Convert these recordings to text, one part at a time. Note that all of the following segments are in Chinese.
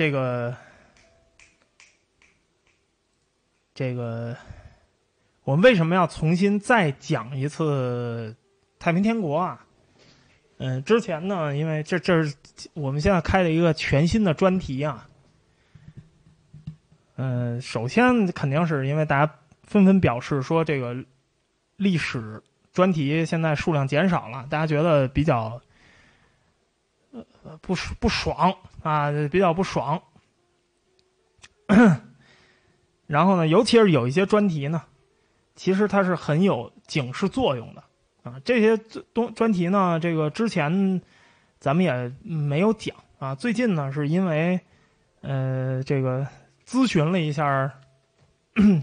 这个这个，我们为什么要重新再讲一次太平天国啊？嗯，之前呢，因为这这是我们现在开了一个全新的专题啊。嗯，首先肯定是因为大家纷纷表示说这个历史专题现在数量减少了，大家觉得比较不不爽啊，比较不爽。然后呢，尤其是有一些专题呢，其实它是很有警示作用的啊。这些东专题呢，这个之前咱们也没有讲啊。最近呢，是因为呃，这个咨询了一下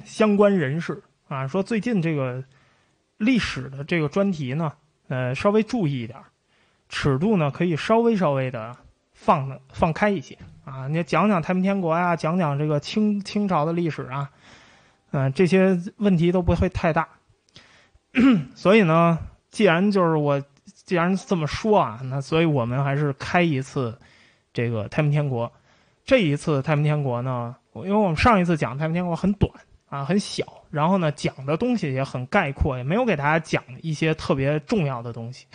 相关人士啊，说最近这个历史的这个专题呢，呃，稍微注意一点，尺度呢可以稍微稍微的放放开一些。啊，你讲讲太平天国呀，讲讲这个清清朝的历史啊，嗯，这些问题都不会太大。所以呢，既然就是我既然这么说啊，那所以我们还是开一次这个太平天国。这一次太平天国呢，因为我们上一次讲太平天国很短啊，很小，然后呢讲的东西也很概括，也没有给大家讲一些特别重要的东西。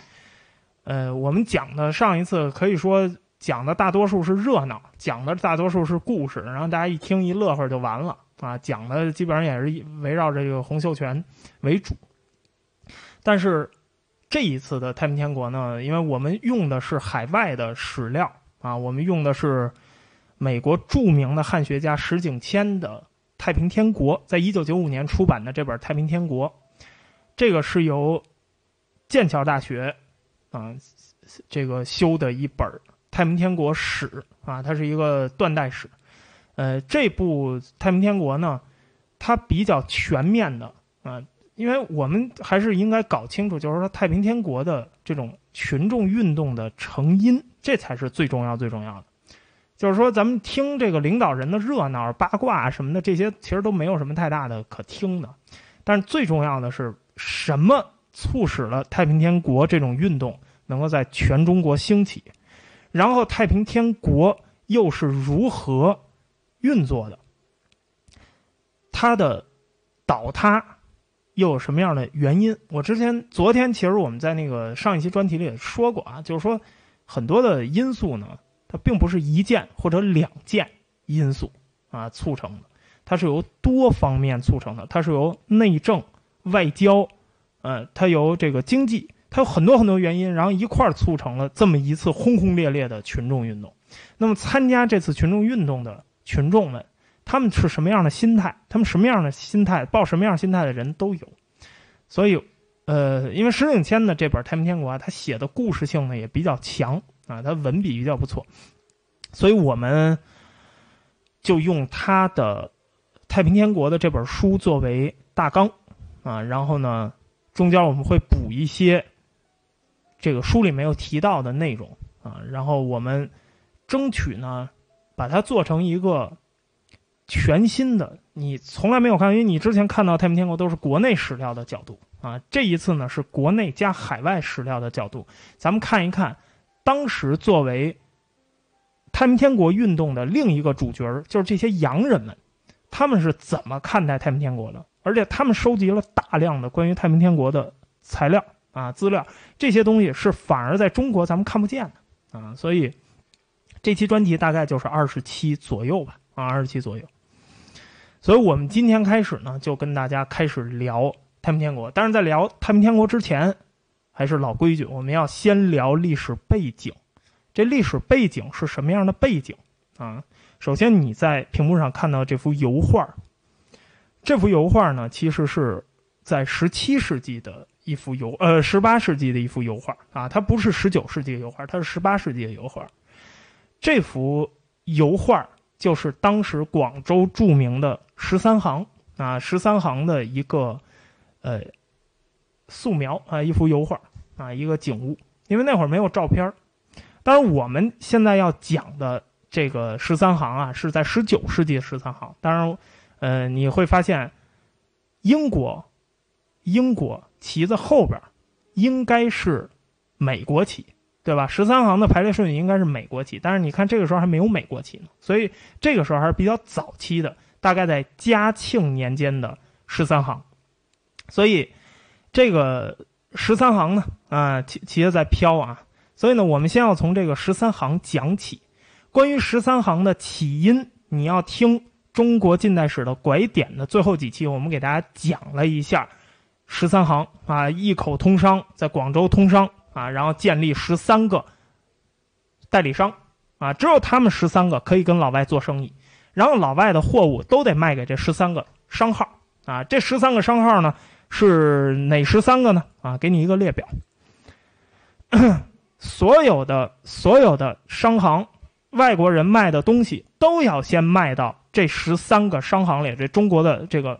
呃，我们讲的上一次可以说。讲的大多数是热闹，讲的大多数是故事，然后大家一听一乐呵就完了啊！讲的基本上也是围绕这个洪秀全为主。但是这一次的太平天国呢，因为我们用的是海外的史料啊，我们用的是美国著名的汉学家石景谦的《太平天国》，在一九九五年出版的这本《太平天国》，这个是由剑桥大学啊这个修的一本。太平天国史啊，它是一个断代史。呃，这部太平天国呢，它比较全面的啊，因为我们还是应该搞清楚，就是说太平天国的这种群众运动的成因，这才是最重要最重要的。就是说，咱们听这个领导人的热闹八卦什么的，这些其实都没有什么太大的可听的。但是最重要的是什么促使了太平天国这种运动能够在全中国兴起？然后太平天国又是如何运作的？它的倒塌又有什么样的原因？我之前、昨天其实我们在那个上一期专题里也说过啊，就是说很多的因素呢，它并不是一件或者两件因素啊促成的，它是由多方面促成的，它是由内政、外交，呃，它由这个经济。它有很多很多原因，然后一块儿促成了这么一次轰轰烈烈的群众运动。那么参加这次群众运动的群众们，他们是什么样的心态？他们什么样的心态？抱什么样心态的人都有。所以，呃，因为石景谦的这本《太平天国》啊，他写的故事性呢也比较强啊，他文笔比较不错，所以我们就用他的《太平天国》的这本书作为大纲啊，然后呢，中间我们会补一些。这个书里没有提到的内容啊，然后我们争取呢，把它做成一个全新的，你从来没有看，因为你之前看到《太平天国》都是国内史料的角度啊，这一次呢是国内加海外史料的角度，咱们看一看当时作为太平天国运动的另一个主角，就是这些洋人们，他们是怎么看待太平天国的，而且他们收集了大量的关于太平天国的材料。啊，资料这些东西是反而在中国咱们看不见的啊，所以这期专题大概就是二十期左右吧，啊，二十期左右。所以我们今天开始呢，就跟大家开始聊太平天国。但是在聊太平天国之前，还是老规矩，我们要先聊历史背景。这历史背景是什么样的背景啊？首先你在屏幕上看到这幅油画，这幅油画呢，其实是在十七世纪的。一幅油，呃，十八世纪的一幅油画啊，它不是十九世纪的油画，它是十八世纪的油画。这幅油画就是当时广州著名的十三行啊，十三行的一个呃素描啊，一幅油画啊，一个景物。因为那会儿没有照片当然我们现在要讲的这个十三行啊，是在十九世纪十三行。当然，呃，你会发现英国，英国。旗子后边应该是美国旗对吧？十三行的排列顺序应该是美国旗，但是你看这个时候还没有美国旗呢，所以这个时候还是比较早期的，大概在嘉庆年间的十三行。所以这个十三行呢，啊，旗旗子在飘啊。所以呢，我们先要从这个十三行讲起。关于十三行的起因，你要听中国近代史的拐点的最后几期，我们给大家讲了一下十三行啊，一口通商，在广州通商。啊，然后建立十三个代理商，啊，只有他们十三个可以跟老外做生意，然后老外的货物都得卖给这十三个商号，啊，这十三个商号呢是哪十三个呢？啊，给你一个列表，所有的所有的商行，外国人卖的东西都要先卖到这十三个商行里，这中国的这个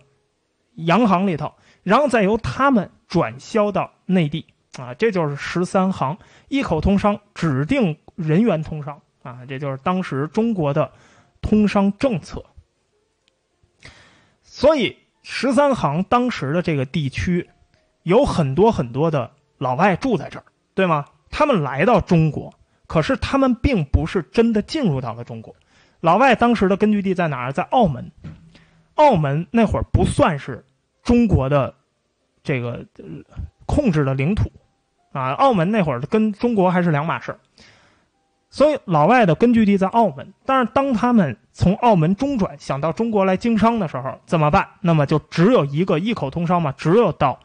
洋行里头，然后再由他们转销到内地。啊，这就是十三行一口通商，指定人员通商啊，这就是当时中国的通商政策。所以十三行当时的这个地区，有很多很多的老外住在这儿，对吗？他们来到中国，可是他们并不是真的进入到了中国。老外当时的根据地在哪儿？在澳门。澳门那会儿不算是中国的这个控制的领土。啊，澳门那会儿跟中国还是两码事，所以老外的根据地在澳门。但是当他们从澳门中转想到中国来经商的时候，怎么办？那么就只有一个一口通商嘛，只有到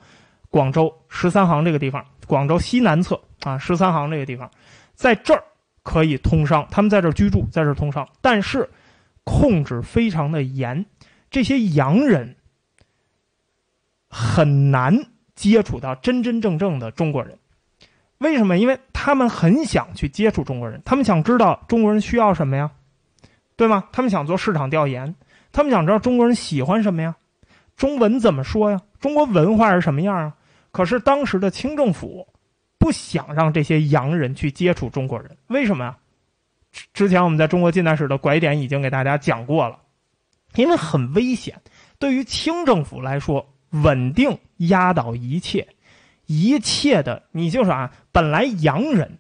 广州十三行这个地方，广州西南侧啊，十三行这个地方，在这儿可以通商，他们在这儿居住，在这儿通商，但是控制非常的严，这些洋人很难接触到真真正正的中国人。为什么？因为他们很想去接触中国人，他们想知道中国人需要什么呀，对吗？他们想做市场调研，他们想知道中国人喜欢什么呀，中文怎么说呀？中国文化是什么样啊？可是当时的清政府不想让这些洋人去接触中国人，为什么呀？之前我们在中国近代史的拐点已经给大家讲过了，因为很危险。对于清政府来说，稳定压倒一切。一切的，你就是啊，本来洋人，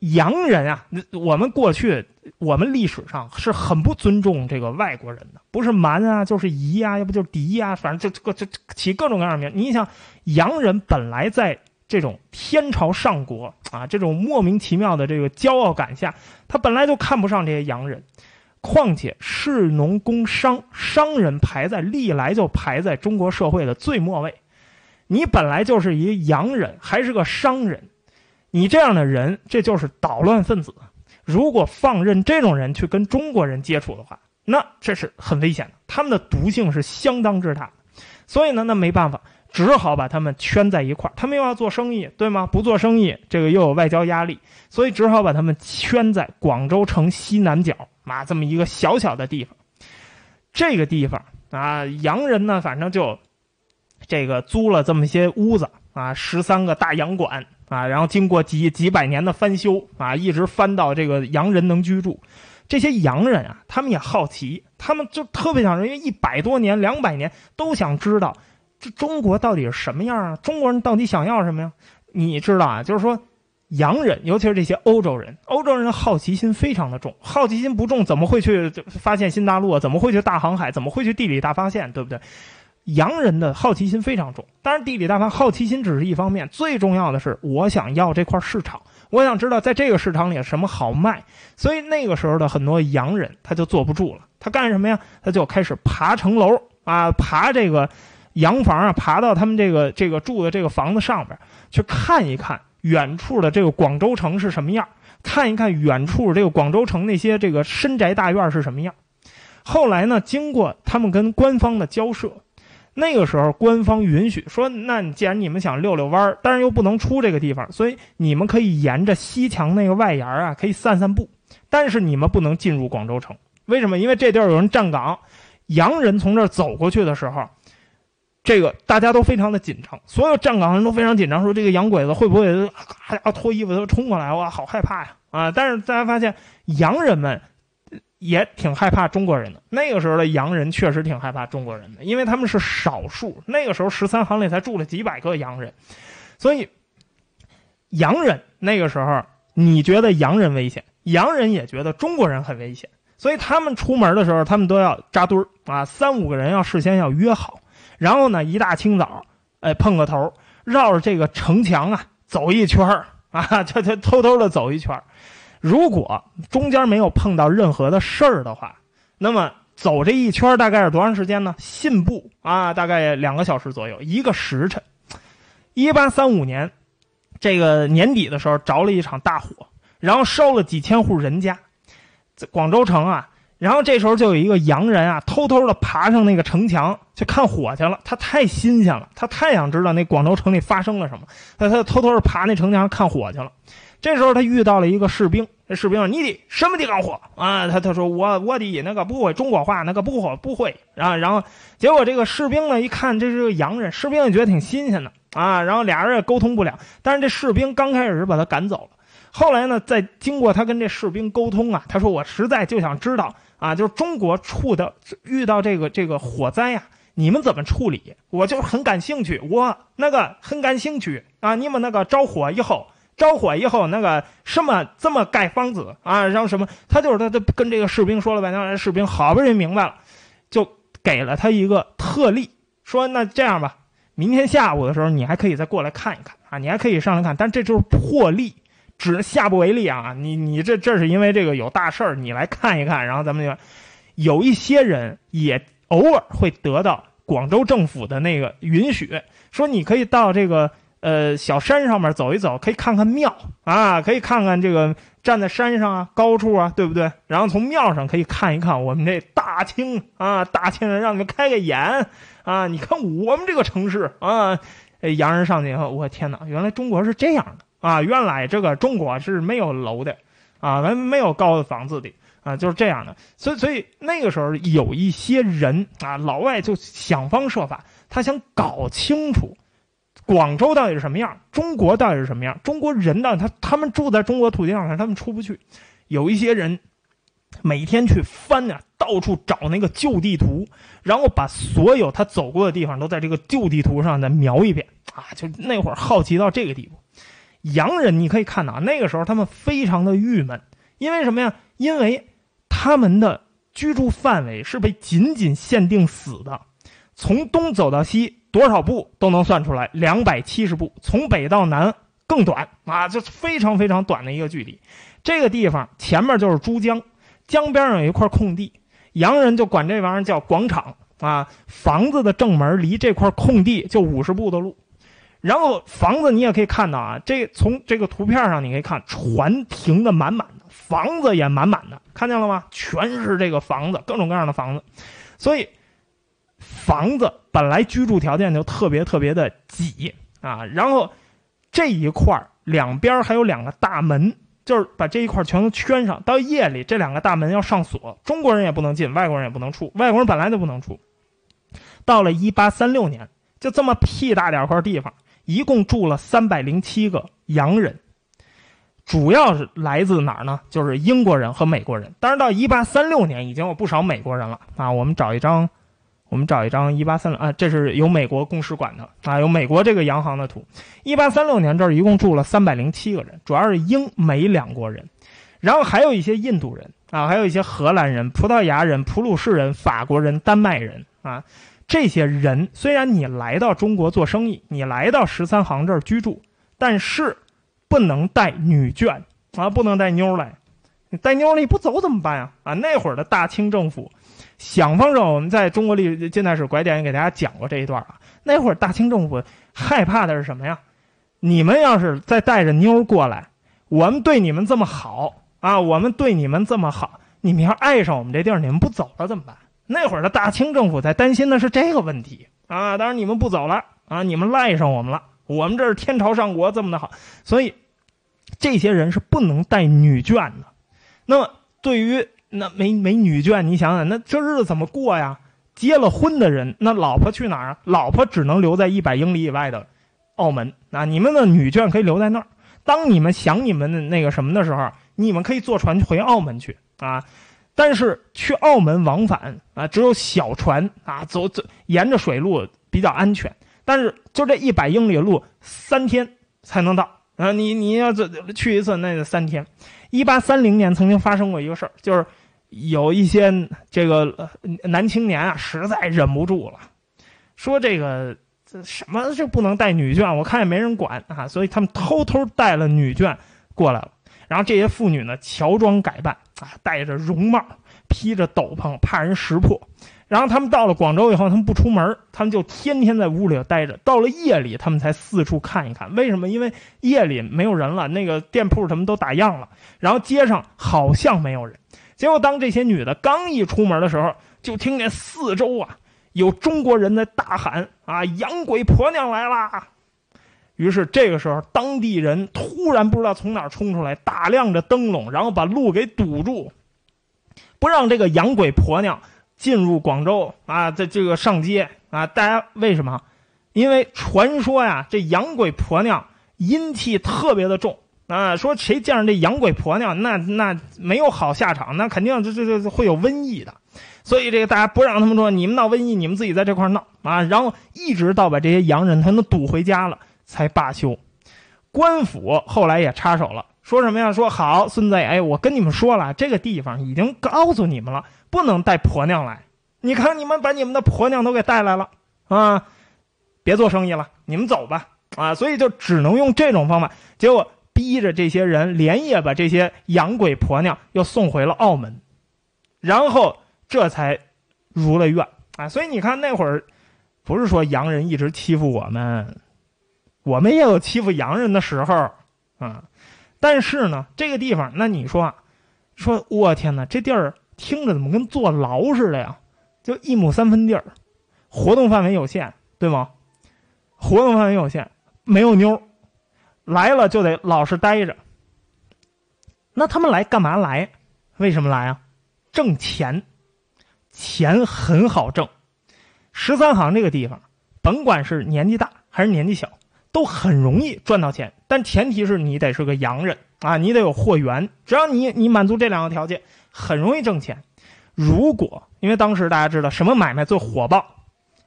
洋人啊，我们过去我们历史上是很不尊重这个外国人的，不是蛮啊，就是夷啊，要不就是狄啊，反正这这这起各种各样的名。你想，洋人本来在这种天朝上国啊，这种莫名其妙的这个骄傲感下，他本来就看不上这些洋人。况且士农工商，商人排在历来就排在中国社会的最末位。你本来就是一洋人，还是个商人，你这样的人，这就是捣乱分子。如果放任这种人去跟中国人接触的话，那这是很危险的。他们的毒性是相当之大，所以呢，那没办法，只好把他们圈在一块儿。他们又要做生意，对吗？不做生意，这个又有外交压力，所以只好把他们圈在广州城西南角啊这么一个小小的地方。这个地方啊，洋人呢，反正就。这个租了这么些屋子啊，十三个大洋馆啊，然后经过几几百年的翻修啊，一直翻到这个洋人能居住。这些洋人啊，他们也好奇，他们就特别想，因为一百多年、两百年都想知道这中国到底是什么样啊？中国人到底想要什么呀？你知道啊，就是说洋人，尤其是这些欧洲人，欧洲人好奇心非常的重，好奇心不重怎么会去发现新大陆啊？怎么会去大航海？怎么会去地理大发现？对不对？洋人的好奇心非常重，当然地理大发好奇心只是一方面，最重要的是我想要这块市场，我想知道在这个市场里什么好卖。所以那个时候的很多洋人他就坐不住了，他干什么呀？他就开始爬城楼啊，爬这个洋房啊，爬到他们这个这个住的这个房子上边去看一看远处的这个广州城是什么样，看一看远处这个广州城那些这个深宅大院是什么样。后来呢，经过他们跟官方的交涉。那个时候，官方允许说：“那既然你们想溜溜弯儿，但是又不能出这个地方，所以你们可以沿着西墙那个外沿啊，可以散散步。但是你们不能进入广州城，为什么？因为这地儿有人站岗，洋人从这儿走过去的时候，这个大家都非常的紧张，所有站岗人都非常紧张，说这个洋鬼子会不会啊脱衣服都冲过来？哇，好害怕呀！啊！但是大家发现，洋人们。也挺害怕中国人的。那个时候的洋人确实挺害怕中国人的，因为他们是少数。那个时候十三行里才住了几百个洋人，所以洋人那个时候，你觉得洋人危险，洋人也觉得中国人很危险，所以他们出门的时候，他们都要扎堆儿啊，三五个人要事先要约好，然后呢，一大清早，哎，碰个头，绕着这个城墙啊走一圈儿啊，就就偷偷的走一圈儿。如果中间没有碰到任何的事儿的话，那么走这一圈大概是多长时间呢？信步啊，大概两个小时左右，一个时辰。一八三五年。这个年底的时候着了一场大火，然后烧了几千户人家，广州城啊。然后这时候就有一个洋人啊，偷偷的爬上那个城墙去看火去了。他太新鲜了，他太想知道那广州城里发生了什么，他他偷偷的爬那城墙看火去了。这时候他遇到了一个士兵，这士兵说：“你的什么地方火啊？”他他说：“我我的那个不会中国话，那个不会不会。”然后然后结果这个士兵呢一看这是个洋人，士兵也觉得挺新鲜的。啊，然后俩人也沟通不了，但是这士兵刚开始是把他赶走了，后来呢，在经过他跟这士兵沟通啊，他说我实在就想知道啊，就是中国处的遇到这个这个火灾呀，你们怎么处理？我就很感兴趣，我那个很感兴趣啊，你们那个着火以后，着火以后那个什么怎么盖房子啊？然后什么？他就是他他跟这个士兵说了半天，士兵好不容易明白了，就给了他一个特例，说那这样吧。明天下午的时候，你还可以再过来看一看啊，你还可以上来看，但这就是破例，只下不为例啊。你你这这是因为这个有大事儿，你来看一看，然后咱们就有一些人也偶尔会得到广州政府的那个允许，说你可以到这个呃小山上面走一走，可以看看庙啊，可以看看这个站在山上啊高处啊，对不对？然后从庙上可以看一看我们这大清啊，大清人让你们开个眼。啊！你看我们这个城市啊，洋人上去以后，我天哪！原来中国是这样的啊！原来这个中国是没有楼的，啊，没没有高的房子的啊，就是这样的。所以，所以那个时候有一些人啊，老外就想方设法，他想搞清楚广州到底是什么样，中国到底是什么样，中国人呢？他他们住在中国土地上，他们出不去。有一些人。每天去翻啊，到处找那个旧地图，然后把所有他走过的地方都在这个旧地图上再描一遍啊！就那会儿好奇到这个地步。洋人你可以看到啊，那个时候他们非常的郁闷，因为什么呀？因为他们的居住范围是被紧紧限定死的，从东走到西多少步都能算出来，两百七十步；从北到南更短啊，就非常非常短的一个距离。这个地方前面就是珠江。江边上有一块空地，洋人就管这玩意儿叫广场啊。房子的正门离这块空地就五十步的路，然后房子你也可以看到啊，这从这个图片上你可以看，船停的满满的，房子也满满的，看见了吗？全是这个房子，各种各样的房子，所以房子本来居住条件就特别特别的挤啊。然后这一块两边还有两个大门。就是把这一块全都圈上，到夜里这两个大门要上锁，中国人也不能进，外国人也不能出，外国人本来就不能出。到了一八三六年，就这么屁大点块地方，一共住了三百零七个洋人，主要是来自哪儿呢？就是英国人和美国人。但是到一八三六年，已经有不少美国人了啊。我们找一张。我们找一张一八三六啊，这是有美国公使馆的啊，有美国这个洋行的图。一八三六年这儿一共住了三百零七个人，主要是英美两国人，然后还有一些印度人啊，还有一些荷兰人、葡萄牙人、普鲁士人、法国人、丹麦人啊。这些人虽然你来到中国做生意，你来到十三行这儿居住，但是不能带女眷啊，不能带妞来。你带妞你不走怎么办呀？啊，那会儿的大清政府。想方设法，我们在中国历近代史拐点也给大家讲过这一段啊。那会儿大清政府害怕的是什么呀？你们要是再带着妞过来，我们对你们这么好啊，我们对你们这么好，你们要爱上我们这地儿，你们不走了怎么办？那会儿的大清政府在担心的是这个问题啊。当然你们不走了啊，你们赖上我们了，我们这是天朝上国这么的好，所以这些人是不能带女眷的。那么对于那没没女眷，你想想，那这日子怎么过呀？结了婚的人，那老婆去哪儿啊？老婆只能留在一百英里以外的澳门。那你们的女眷可以留在那儿。当你们想你们的那个什么的时候，你们可以坐船回澳门去啊。但是去澳门往返啊，只有小船啊，走走沿着水路比较安全。但是就这一百英里路，三天才能到啊，你你要这去一次那就三天。一八三零年曾经发生过一个事儿，就是有一些这个男青年啊，实在忍不住了，说这个这什么这不能带女眷，我看也没人管啊，所以他们偷偷带了女眷过来了。然后这些妇女呢，乔装改扮戴着绒帽，披着斗篷，怕人识破。然后他们到了广州以后，他们不出门，他们就天天在屋里待着。到了夜里，他们才四处看一看。为什么？因为夜里没有人了，那个店铺什么都打烊了，然后街上好像没有人。结果当这些女的刚一出门的时候，就听见四周啊有中国人在大喊：“啊，洋鬼婆娘来啦！”于是这个时候，当地人突然不知道从哪冲出来，打亮着灯笼，然后把路给堵住，不让这个洋鬼婆娘。进入广州啊，在这个上街啊，大家为什么？因为传说呀，这洋鬼婆娘阴气特别的重啊。说谁见着这洋鬼婆娘，那那没有好下场，那肯定这这这会有瘟疫的。所以这个大家不让他们说，你们闹瘟疫，你们自己在这块闹啊。然后一直到把这些洋人他们堵回家了，才罢休。官府后来也插手了，说什么呀？说好，孙子，哎，我跟你们说了，这个地方已经告诉你们了。不能带婆娘来，你看你们把你们的婆娘都给带来了啊！别做生意了，你们走吧啊！所以就只能用这种方法，结果逼着这些人连夜把这些洋鬼婆娘又送回了澳门，然后这才如了愿啊！所以你看那会儿，不是说洋人一直欺负我们，我们也有欺负洋人的时候啊！但是呢，这个地方，那你说，说我天哪，这地儿。听着怎么跟坐牢似的呀？就一亩三分地儿，活动范围有限，对吗？活动范围有限，没有妞，来了就得老实待着。那他们来干嘛来？为什么来啊？挣钱，钱很好挣。十三行这个地方，甭管是年纪大还是年纪小，都很容易赚到钱。但前提是你得是个洋人啊，你得有货源。只要你你满足这两个条件。很容易挣钱，如果因为当时大家知道什么买卖最火爆，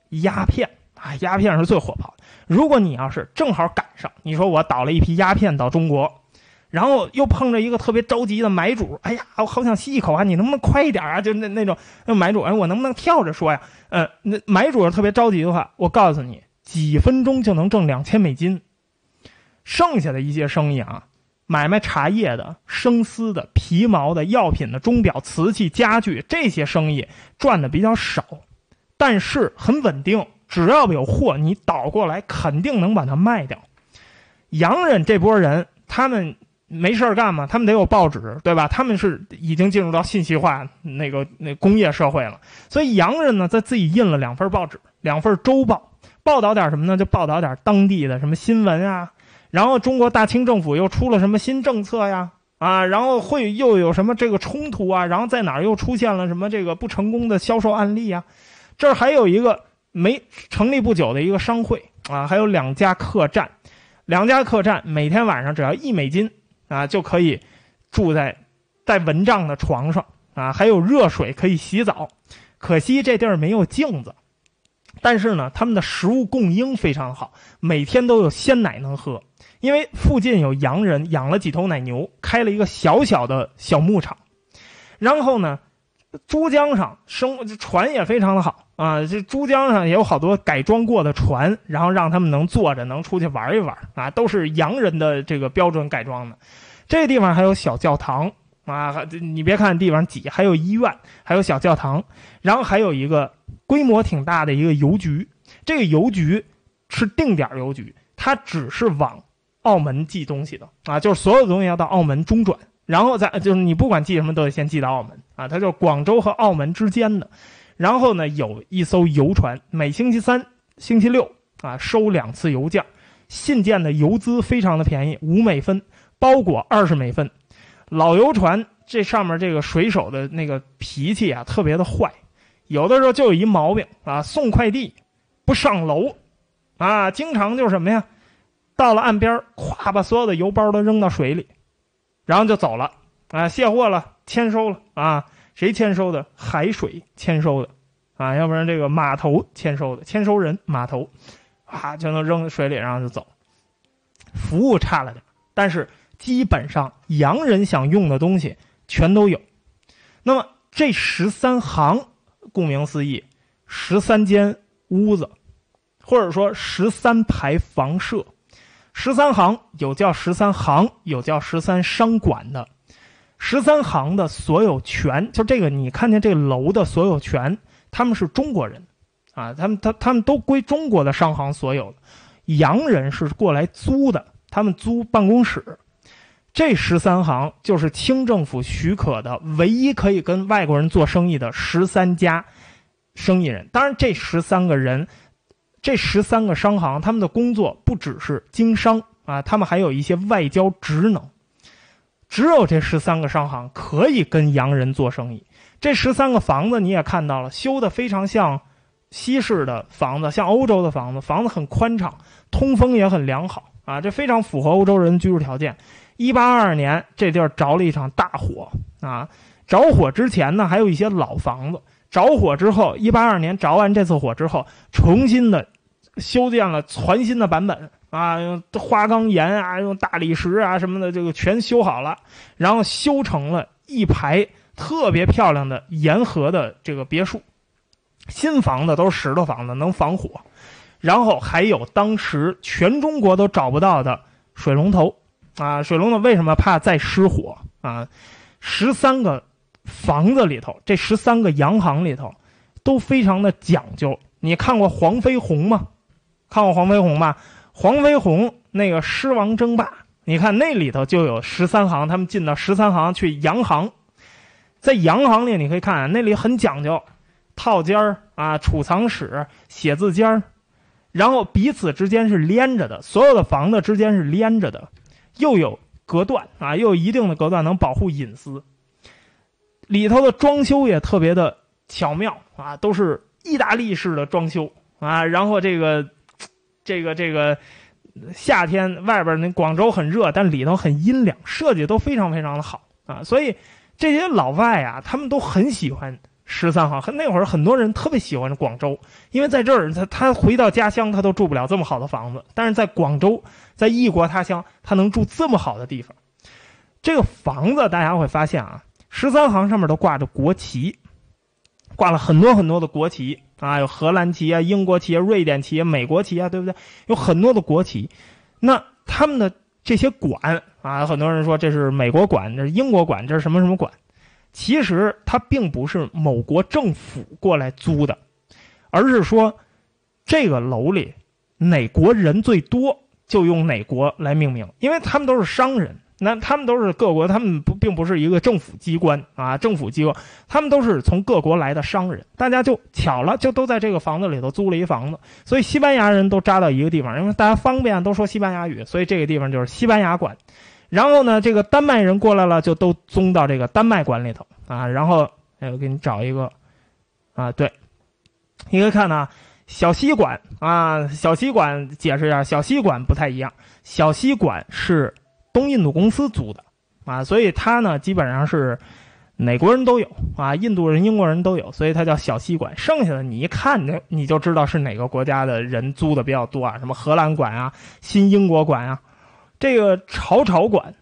鸦片啊，鸦片是最火爆的。如果你要是正好赶上，你说我倒了一批鸦片到中国，然后又碰着一个特别着急的买主，哎呀，我好想吸一口啊，你能不能快一点啊？就那那种那买主，哎，我能不能跳着说呀？呃，那买主特别着急的话，我告诉你，几分钟就能挣两千美金。剩下的一些生意啊。买卖茶叶的、生丝的、皮毛的、药品的、钟表、瓷器、家具这些生意赚的比较少，但是很稳定。只要有货，你倒过来肯定能把它卖掉。洋人这波人，他们没事干嘛？他们得有报纸，对吧？他们是已经进入到信息化那个那工业社会了，所以洋人呢，在自己印了两份报纸、两份周报，报道点什么呢？就报道点当地的什么新闻啊。然后中国大清政府又出了什么新政策呀？啊，然后会又有什么这个冲突啊？然后在哪儿又出现了什么这个不成功的销售案例啊？这儿还有一个没成立不久的一个商会啊，还有两家客栈，两家客栈每天晚上只要一美金啊就可以住在带蚊帐的床上啊，还有热水可以洗澡。可惜这地儿没有镜子，但是呢，他们的食物供应非常好，每天都有鲜奶能喝。因为附近有洋人养了几头奶牛，开了一个小小的小牧场，然后呢，珠江上生船也非常的好啊，这珠江上也有好多改装过的船，然后让他们能坐着能出去玩一玩啊，都是洋人的这个标准改装的。这地方还有小教堂啊，你别看地方挤，还有医院，还有小教堂，然后还有一个规模挺大的一个邮局，这个邮局是定点邮局，它只是往。澳门寄东西的啊，就是所有东西要到澳门中转，然后再就是你不管寄什么都得先寄到澳门啊，它就是广州和澳门之间的。然后呢，有一艘游船，每星期三、星期六啊收两次邮件，信件的邮资非常的便宜，五美分，包裹二十美分。老游船这上面这个水手的那个脾气啊特别的坏，有的时候就有一毛病啊，送快递不上楼啊，经常就什么呀？到了岸边，咵把所有的邮包都扔到水里，然后就走了啊，卸货了，签收了啊，谁签收的？海水签收的啊，要不然这个码头签收的，签收人码头，啊就能扔水里，然后就走。服务差了点但是基本上洋人想用的东西全都有。那么这十三行，顾名思义，十三间屋子，或者说十三排房舍。十三行有叫十三行，有叫十三商馆的。十三行的所有权，就这个你看见这楼的所有权，他们是中国人，啊，他们他他们都归中国的商行所有。洋人是过来租的，他们租办公室。这十三行就是清政府许可的唯一可以跟外国人做生意的十三家生意人。当然，这十三个人。这十三个商行，他们的工作不只是经商啊，他们还有一些外交职能。只有这十三个商行可以跟洋人做生意。这十三个房子你也看到了，修的非常像西式的房子，像欧洲的房子，房子很宽敞，通风也很良好啊，这非常符合欧洲人居住条件。一八二二年，这地儿着了一场大火啊，着火之前呢，还有一些老房子。着火之后，一八二年着完这次火之后，重新的修建了全新的版本啊，用花岗岩啊，用大理石啊什么的，这个全修好了，然后修成了一排特别漂亮的沿河的这个别墅。新房子都是石头房子，能防火，然后还有当时全中国都找不到的水龙头啊，水龙头为什么怕再失火啊？十三个。房子里头，这十三个洋行里头，都非常的讲究。你看过《黄飞鸿》吗？看过《黄飞鸿》吧？黄飞鸿那个狮王争霸，你看那里头就有十三行，他们进到十三行去洋行，在洋行里你可以看，那里很讲究，套间儿啊、储藏室、写字间儿，然后彼此之间是连着的，所有的房子之间是连着的，又有隔断啊，又有一定的隔断，能保护隐私。里头的装修也特别的巧妙啊，都是意大利式的装修啊。然后这个，这个这个夏天外边那广州很热，但里头很阴凉，设计都非常非常的好啊。所以这些老外啊，他们都很喜欢十三行。那会儿很多人特别喜欢广州，因为在这儿他他回到家乡他都住不了这么好的房子，但是在广州，在异国他乡他能住这么好的地方。这个房子大家会发现啊。十三行上面都挂着国旗，挂了很多很多的国旗啊，有荷兰旗啊、英国旗啊、瑞典旗啊、美国旗啊，对不对？有很多的国旗。那他们的这些馆啊，很多人说这是美国馆，这是英国馆，这是什么什么馆？其实它并不是某国政府过来租的，而是说这个楼里哪国人最多，就用哪国来命名，因为他们都是商人。那他们都是各国，他们不并不是一个政府机关啊，政府机构，他们都是从各国来的商人，大家就巧了，就都在这个房子里头租了一房子，所以西班牙人都扎到一个地方，因为大家方便都说西班牙语，所以这个地方就是西班牙馆。然后呢，这个丹麦人过来了，就都租到这个丹麦馆里头啊。然后，哎，我给你找一个啊，对，你可以看呢，小西馆啊，小西馆解释一下，小西馆不太一样，小西馆是。东印度公司租的，啊，所以它呢基本上是哪国人都有啊，印度人、英国人都有，所以它叫小西馆。剩下的你一看，就你就知道是哪个国家的人租的比较多啊，什么荷兰馆啊、新英国馆啊，这个朝朝馆，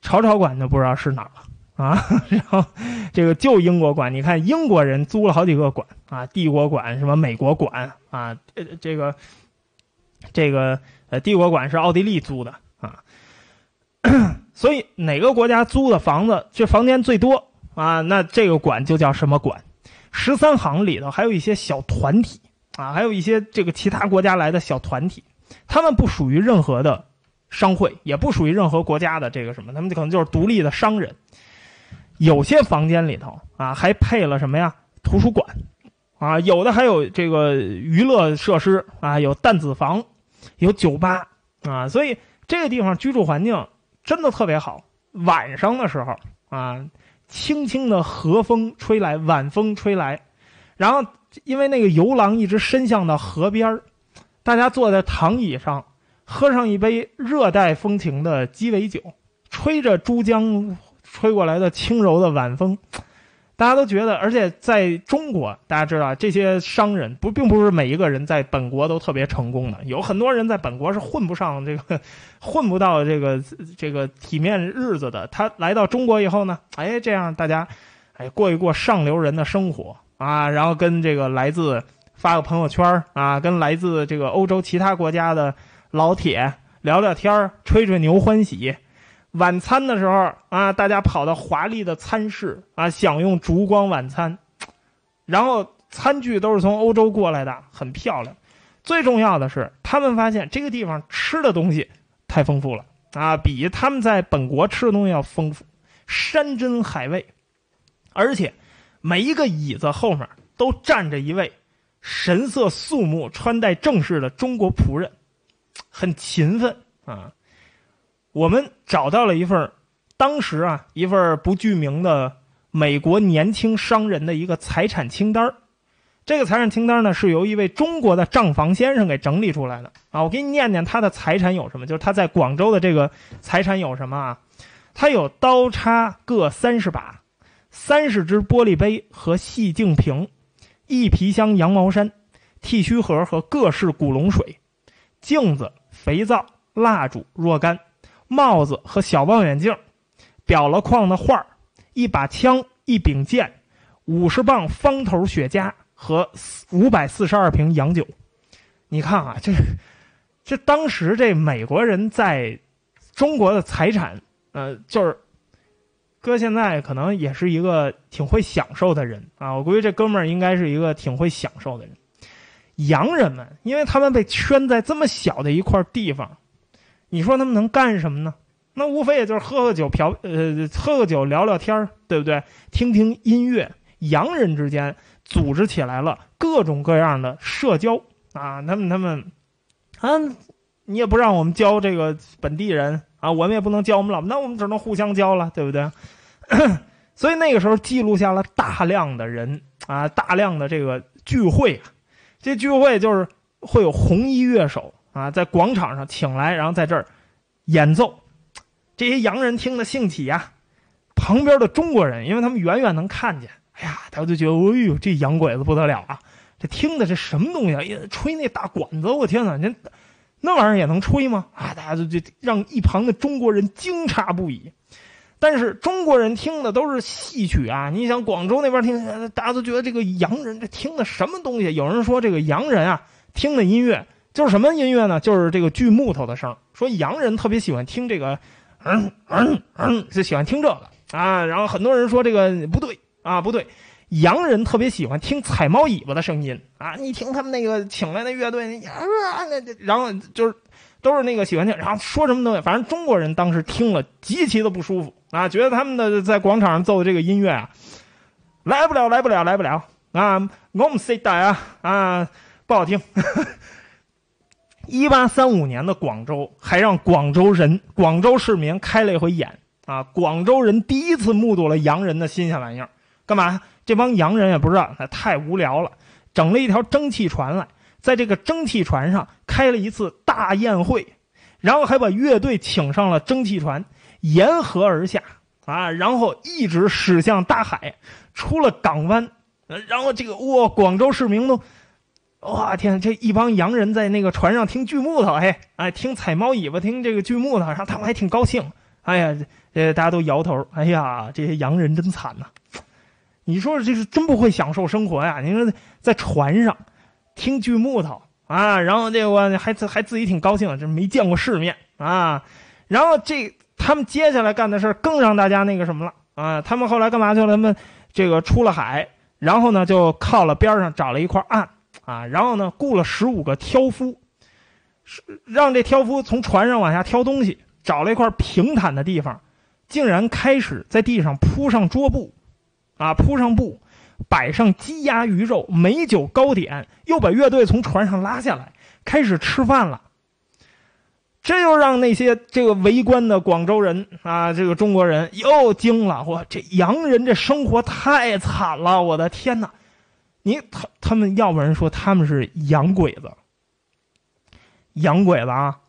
朝朝馆就不知道是哪了啊。然后这个旧英国馆，你看英国人租了好几个馆啊，帝国馆、什么美国馆啊，这个这个呃，帝国馆是奥地利租的啊。所以哪个国家租的房子这房间最多啊？那这个馆就叫什么馆？十三行里头还有一些小团体啊，还有一些这个其他国家来的小团体，他们不属于任何的商会，也不属于任何国家的这个什么，他们可能就是独立的商人。有些房间里头啊，还配了什么呀？图书馆啊，有的还有这个娱乐设施啊，有弹子房，有酒吧啊，所以这个地方居住环境。真的特别好，晚上的时候啊，轻轻的和风吹来，晚风吹来，然后因为那个游廊一直伸向到河边大家坐在躺椅上，喝上一杯热带风情的鸡尾酒，吹着珠江吹过来的轻柔的晚风，大家都觉得，而且在中国，大家知道这些商人不并不是每一个人在本国都特别成功的，有很多人在本国是混不上这个，混不到这个这个体面日子的。他来到中国以后呢，哎，这样大家，哎，过一过上流人的生活。啊，然后跟这个来自发个朋友圈啊，跟来自这个欧洲其他国家的老铁聊聊天吹吹牛，欢喜。晚餐的时候啊，大家跑到华丽的餐室啊，享用烛光晚餐，然后餐具都是从欧洲过来的，很漂亮。最重要的是，他们发现这个地方吃的东西太丰富了啊，比他们在本国吃的东西要丰富，山珍海味，而且每一个椅子后面都站着一位神色肃穆、穿戴正式的中国仆人，很勤奋啊。我们找到了一份当时啊一份不具名的美国年轻商人的一个财产清单这个财产清单呢是由一位中国的账房先生给整理出来的啊。我给你念念他的财产有什么，就是他在广州的这个财产有什么啊？他有刀叉各三十把，三十只玻璃杯和细净瓶，一皮箱羊毛衫，剃须盒和各式古龙水，镜子、肥皂、蜡烛若干。帽子和小望远镜，裱了框的画一把枪，一柄剑，五十磅方头雪茄和五百四十二瓶洋酒。你看啊，这这当时这美国人在中国的财产，呃，就是搁现在可能也是一个挺会享受的人啊。我估计这哥们儿应该是一个挺会享受的人。洋人们，因为他们被圈在这么小的一块地方。你说他们能干什么呢？那无非也就是喝喝酒、嫖呃喝喝酒、聊聊天对不对？听听音乐。洋人之间组织起来了各种各样的社交啊，他们他们啊，你也不让我们教这个本地人啊，我们也不能教我们老，那我们只能互相教了，对不对？所以那个时候记录下了大量的人啊，大量的这个聚会啊，这聚会就是会有红衣乐手。啊，在广场上请来，然后在这儿演奏，这些洋人听得兴起呀。旁边的中国人，因为他们远远能看见，哎呀，他就觉得，哎呦，这洋鬼子不得了啊！这听的是什么东西啊？吹那大管子，我天哪，那那玩意儿也能吹吗？啊，大家就就让一旁的中国人惊诧不已。但是中国人听的都是戏曲啊，你想广州那边听，大家都觉得这个洋人这听的什么东西？有人说这个洋人啊，听的音乐。就是什么音乐呢？就是这个锯木头的声说洋人特别喜欢听这个，嗯嗯嗯，就喜欢听这个啊。然后很多人说这个不对啊，不对，洋人特别喜欢听踩猫尾巴的声音啊。你听他们那个请来的乐队，啊那然后就是都是那个喜欢听，然后说什么东西，反正中国人当时听了极其的不舒服啊，觉得他们的在广场上奏的这个音乐啊，来不了，来不了，来不了啊，我们 say 的啊啊，不好听。一八三五年的广州，还让广州人、广州市民开了一回眼啊！广州人第一次目睹了洋人的新鲜玩意儿。干嘛？这帮洋人也不知道，太无聊了，整了一条蒸汽船来，在这个蒸汽船上开了一次大宴会，然后还把乐队请上了蒸汽船，沿河而下啊，然后一直驶向大海，出了港湾，然后这个哇，广州市民都。哇天！这一帮洋人在那个船上听锯木头，哎哎，听踩猫尾巴，听这个锯木头，然后他们还挺高兴。哎呀，这大家都摇头。哎呀，这些洋人真惨呐！你说这是真不会享受生活呀？你说在船上听锯木头啊，然后这个还还自己挺高兴，这没见过世面啊。然后这他们接下来干的事更让大家那个什么了啊？他们后来干嘛去了？他们这个出了海，然后呢就靠了边上找了一块岸。啊，然后呢，雇了十五个挑夫，让这挑夫从船上往下挑东西，找了一块平坦的地方，竟然开始在地上铺上桌布，啊，铺上布，摆上鸡鸭鱼肉、美酒糕点，又把乐队从船上拉下来，开始吃饭了。这又让那些这个围观的广州人啊，这个中国人又惊了，哇，这洋人这生活太惨了，我的天哪！你他他们要不然说他们是洋鬼子，洋鬼子啊，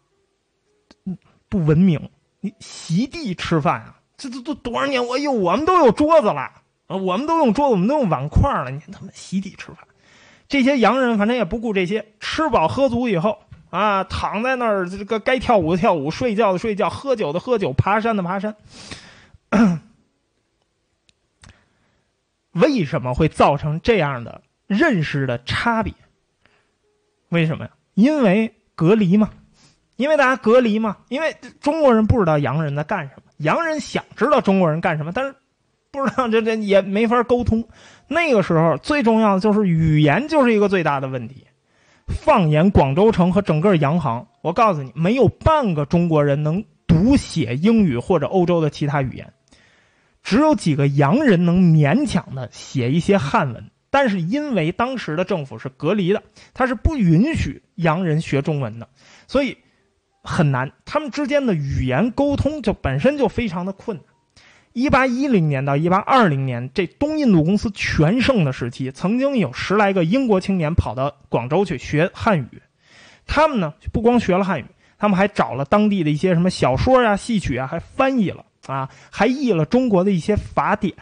不文明。你席地吃饭啊，这这都多少年？我有我们都有桌子了我们都用桌子，我们都用碗筷了，你他妈席地吃饭。这些洋人反正也不顾这些，吃饱喝足以后啊，躺在那儿，这个该跳舞的跳舞，睡觉的睡觉，喝酒的喝酒，爬山的爬山。为什么会造成这样的认识的差别？为什么呀？因为隔离嘛，因为大家隔离嘛，因为中国人不知道洋人在干什么，洋人想知道中国人干什么，但是不知道这这也没法沟通。那个时候最重要的就是语言，就是一个最大的问题。放眼广州城和整个洋行，我告诉你，没有半个中国人能读写英语或者欧洲的其他语言。只有几个洋人能勉强的写一些汉文，但是因为当时的政府是隔离的，他是不允许洋人学中文的，所以很难。他们之间的语言沟通就本身就非常的困难。一八一零年到一八二零年，这东印度公司全盛的时期，曾经有十来个英国青年跑到广州去学汉语，他们呢不光学了汉语，他们还找了当地的一些什么小说呀、戏曲啊，还翻译了。啊，还译了中国的一些法典，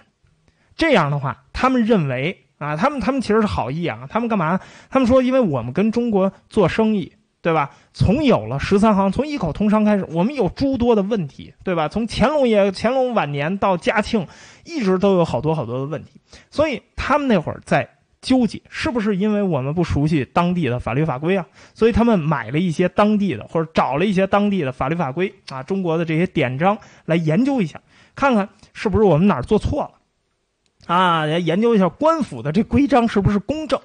这样的话，他们认为啊，他们他们其实是好意啊，他们干嘛？他们说，因为我们跟中国做生意，对吧？从有了十三行，从一口通商开始，我们有诸多的问题，对吧？从乾隆爷乾隆晚年到嘉庆，一直都有好多好多的问题，所以他们那会儿在。纠结是不是因为我们不熟悉当地的法律法规啊？所以他们买了一些当地的，或者找了一些当地的法律法规啊，中国的这些典章来研究一下，看看是不是我们哪儿做错了，啊，来研究一下官府的这规章是不是公正。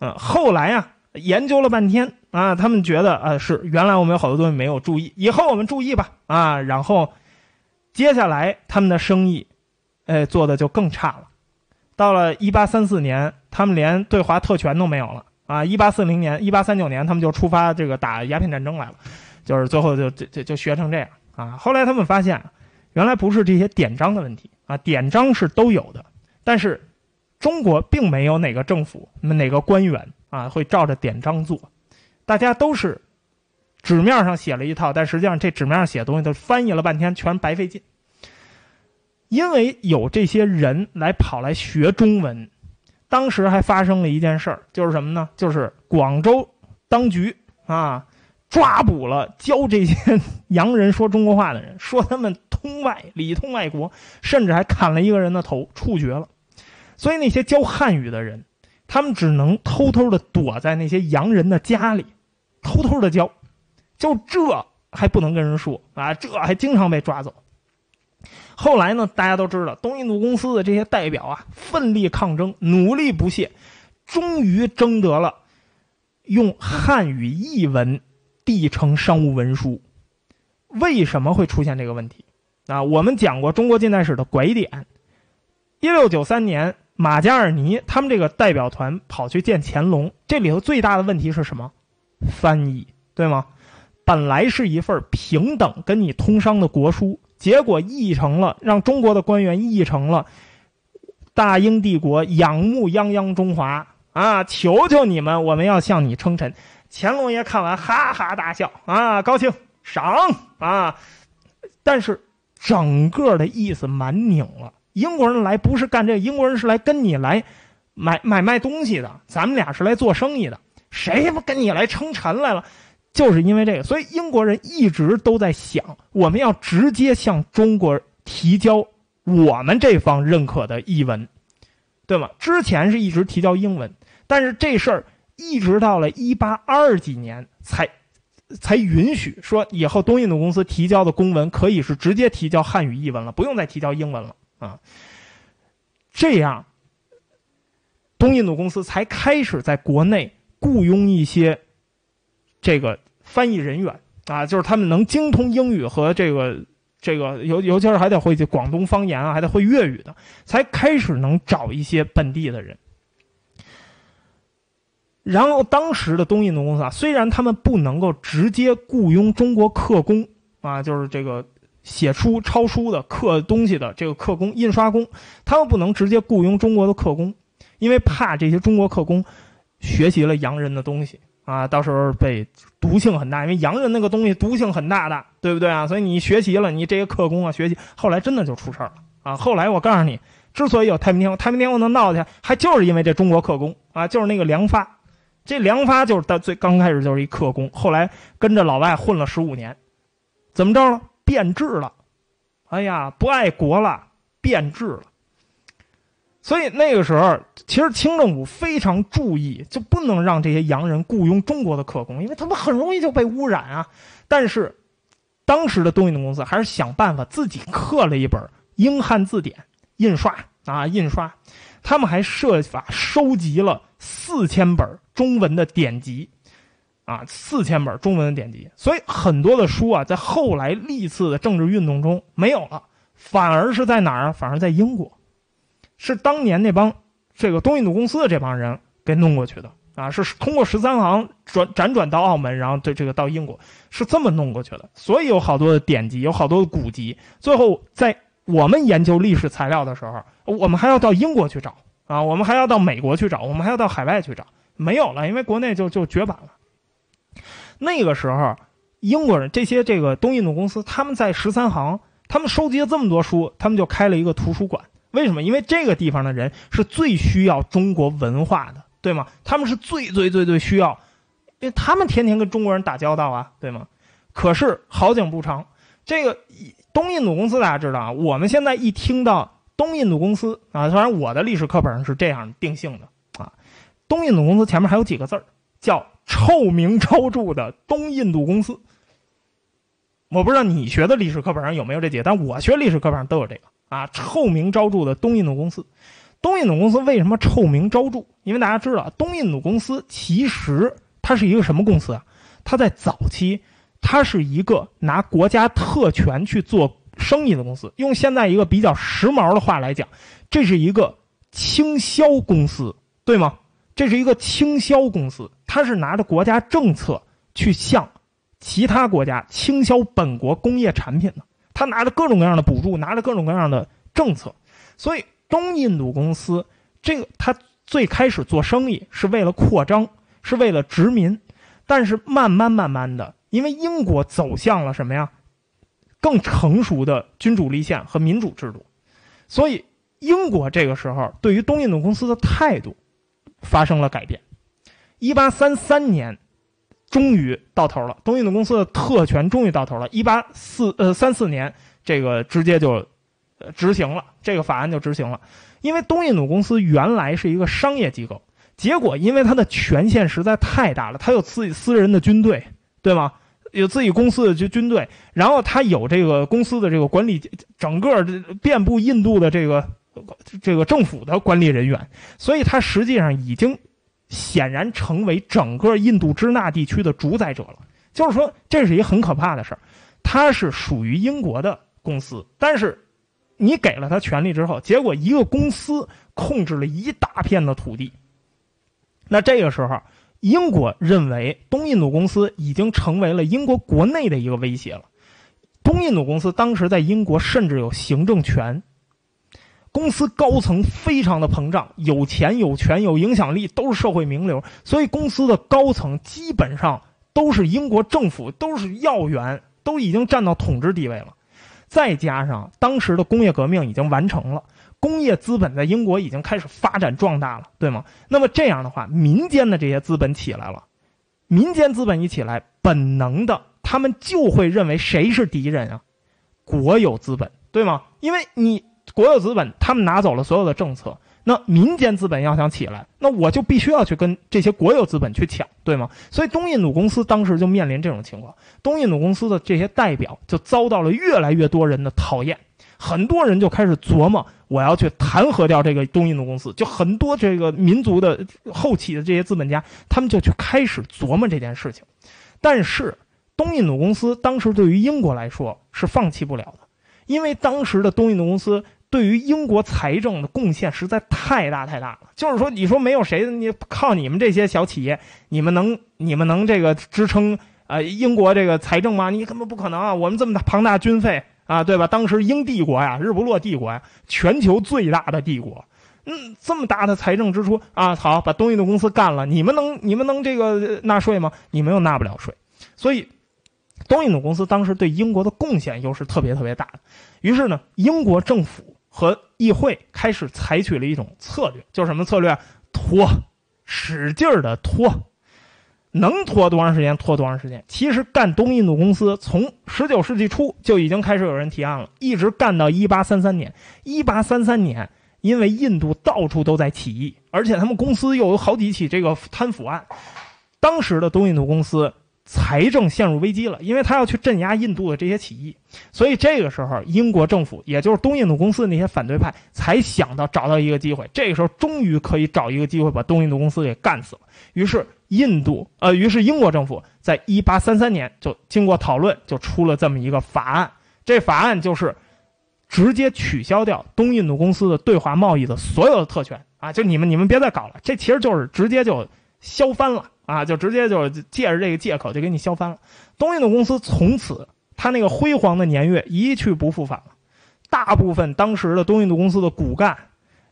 嗯，后来啊，研究了半天啊，他们觉得啊，是原来我们有好多东西没有注意，以后我们注意吧啊，然后接下来他们的生意，哎，做的就更差了。到了一八三四年，他们连对华特权都没有了啊！一八四零年、一八三九年，他们就出发这个打鸦片战争来了，就是最后就就就就学成这样啊！后来他们发现，原来不是这些典章的问题啊，典章是都有的，但是中国并没有哪个政府、哪个官员啊会照着典章做，大家都是纸面上写了一套，但实际上这纸面上写的东西都翻译了半天，全白费劲。因为有这些人来跑来学中文，当时还发生了一件事儿，就是什么呢？就是广州当局啊，抓捕了教这些 洋人说中国话的人，说他们通外里通外国，甚至还砍了一个人的头，处决了。所以那些教汉语的人，他们只能偷偷的躲在那些洋人的家里，偷偷的教，就这还不能跟人说啊，这还经常被抓走。后来呢？大家都知道，东印度公司的这些代表啊，奋力抗争，努力不懈，终于争得了用汉语译文递成商务文书。为什么会出现这个问题？啊，我们讲过中国近代史的拐点。一六九三年，马加尔尼他们这个代表团跑去见乾隆，这里头最大的问题是什么？翻译，对吗？本来是一份平等跟你通商的国书。结果译成了，让中国的官员译成了“大英帝国仰慕泱泱中华啊，求求你们，我们要向你称臣。”乾隆爷看完哈哈大笑啊，高兴赏啊，但是整个的意思蛮拧了。英国人来不是干这，英国人是来跟你来买买卖东西的，咱们俩是来做生意的，谁不跟你来称臣来了？就是因为这个，所以英国人一直都在想，我们要直接向中国提交我们这方认可的译文，对吗？之前是一直提交英文，但是这事儿一直到了一八二几年才才允许说，以后东印度公司提交的公文可以是直接提交汉语译文了，不用再提交英文了啊。这样，东印度公司才开始在国内雇佣一些这个。翻译人员啊，就是他们能精通英语和这个这个，尤尤其是还得会广东方言啊，还得会粤语的，才开始能找一些本地的人。然后当时的东印度公司啊，虽然他们不能够直接雇佣中国客工啊，就是这个写书抄书的刻东西的这个刻工、印刷工，他们不能直接雇佣中国的刻工，因为怕这些中国刻工学习了洋人的东西。啊，到时候被毒性很大，因为洋人那个东西毒性很大的，对不对啊？所以你学习了，你这些刻工啊，学习后来真的就出事儿了啊。后来我告诉你，之所以有太平天国，太平天国能闹起来，还就是因为这中国刻工啊，就是那个梁发。这梁发就是到最刚开始就是一刻工，后来跟着老外混了十五年，怎么着了？变质了，哎呀，不爱国了，变质了。所以那个时候，其实清政府非常注意，就不能让这些洋人雇佣中国的客工，因为他们很容易就被污染啊。但是，当时的东印度公司还是想办法自己刻了一本英汉字典，印刷啊，印刷。他们还设法收集了四千本中文的典籍，啊，四千本中文的典籍。所以很多的书啊，在后来历次的政治运动中没有了，反而是在哪儿啊？反而在英国。是当年那帮这个东印度公司的这帮人给弄过去的啊，是通过十三行转辗转到澳门，然后对这个到英国是这么弄过去的。所以有好多的典籍，有好多的古籍。最后在我们研究历史材料的时候，我们还要到英国去找啊，我们还要到美国去找，我们还要到海外去找，没有了，因为国内就就绝版了。那个时候，英国人这些这个东印度公司，他们在十三行，他们收集了这么多书，他们就开了一个图书馆。为什么？因为这个地方的人是最需要中国文化的，对吗？他们是最最最最需要，因为他们天天跟中国人打交道啊，对吗？可是好景不长，这个东印度公司大家知道啊，我们现在一听到东印度公司啊，反正我的历史课本上是这样定性的啊，东印度公司前面还有几个字儿，叫臭名昭著的东印度公司。我不知道你学的历史课本上有没有这几个，但我学历史课本上都有这个。啊，臭名昭著的东印度公司，东印度公司为什么臭名昭著？因为大家知道，东印度公司其实它是一个什么公司啊？它在早期，它是一个拿国家特权去做生意的公司。用现在一个比较时髦的话来讲，这是一个倾销公司，对吗？这是一个倾销公司，它是拿着国家政策去向其他国家倾销本国工业产品的。他拿着各种各样的补助，拿着各种各样的政策，所以东印度公司这个他最开始做生意是为了扩张，是为了殖民，但是慢慢慢慢的，因为英国走向了什么呀？更成熟的君主立宪和民主制度，所以英国这个时候对于东印度公司的态度发生了改变。一八三三年。终于到头了，东印度公司的特权终于到头了。一八四呃三四年，这个直接就执行了，这个法案就执行了。因为东印度公司原来是一个商业机构，结果因为它的权限实在太大了，它有自己私人的军队，对吗？有自己公司的军军队，然后它有这个公司的这个管理，整个遍布印度的这个这个政府的管理人员，所以他实际上已经。显然成为整个印度支那地区的主宰者了。就是说，这是一个很可怕的事儿。它是属于英国的公司，但是你给了他权利之后，结果一个公司控制了一大片的土地。那这个时候，英国认为东印度公司已经成为了英国国内的一个威胁了。东印度公司当时在英国甚至有行政权。公司高层非常的膨胀，有钱有权有影响力，都是社会名流，所以公司的高层基本上都是英国政府，都是要员，都已经占到统治地位了。再加上当时的工业革命已经完成了，工业资本在英国已经开始发展壮大了，对吗？那么这样的话，民间的这些资本起来了，民间资本一起来，本能的他们就会认为谁是敌人啊？国有资本，对吗？因为你。国有资本他们拿走了所有的政策，那民间资本要想起来，那我就必须要去跟这些国有资本去抢，对吗？所以东印度公司当时就面临这种情况，东印度公司的这些代表就遭到了越来越多人的讨厌，很多人就开始琢磨，我要去弹劾掉这个东印度公司，就很多这个民族的后起的这些资本家，他们就去开始琢磨这件事情，但是东印度公司当时对于英国来说是放弃不了的，因为当时的东印度公司。对于英国财政的贡献实在太大太大了。就是说，你说没有谁，你靠你们这些小企业，你们能你们能这个支撑啊英国这个财政吗？你根本不可能啊！我们这么大庞大军费啊，对吧？当时英帝国呀，日不落帝国呀，全球最大的帝国，嗯，这么大的财政支出啊，好，把东印度公司干了，你们能你们能这个纳税吗？你们又纳不了税，所以东印度公司当时对英国的贡献又是特别特别大的。于是呢，英国政府。和议会开始采取了一种策略，就是什么策略？拖，使劲儿的拖，能拖多长时间拖多长时间。其实干东印度公司从十九世纪初就已经开始有人提案了，一直干到一八三三年。一八三三年，因为印度到处都在起义，而且他们公司又有好几起这个贪腐案，当时的东印度公司。财政陷入危机了，因为他要去镇压印度的这些起义，所以这个时候英国政府，也就是东印度公司的那些反对派，才想到找到一个机会，这个时候终于可以找一个机会把东印度公司给干死了。于是印度，呃，于是英国政府在一八三三年就经过讨论，就出了这么一个法案。这法案就是直接取消掉东印度公司的对华贸易的所有的特权啊！就你们你们别再搞了，这其实就是直接就削翻了。啊，就直接就借着这个借口就给你削翻了。东印度公司从此，他那个辉煌的年月一去不复返了。大部分当时的东印度公司的骨干，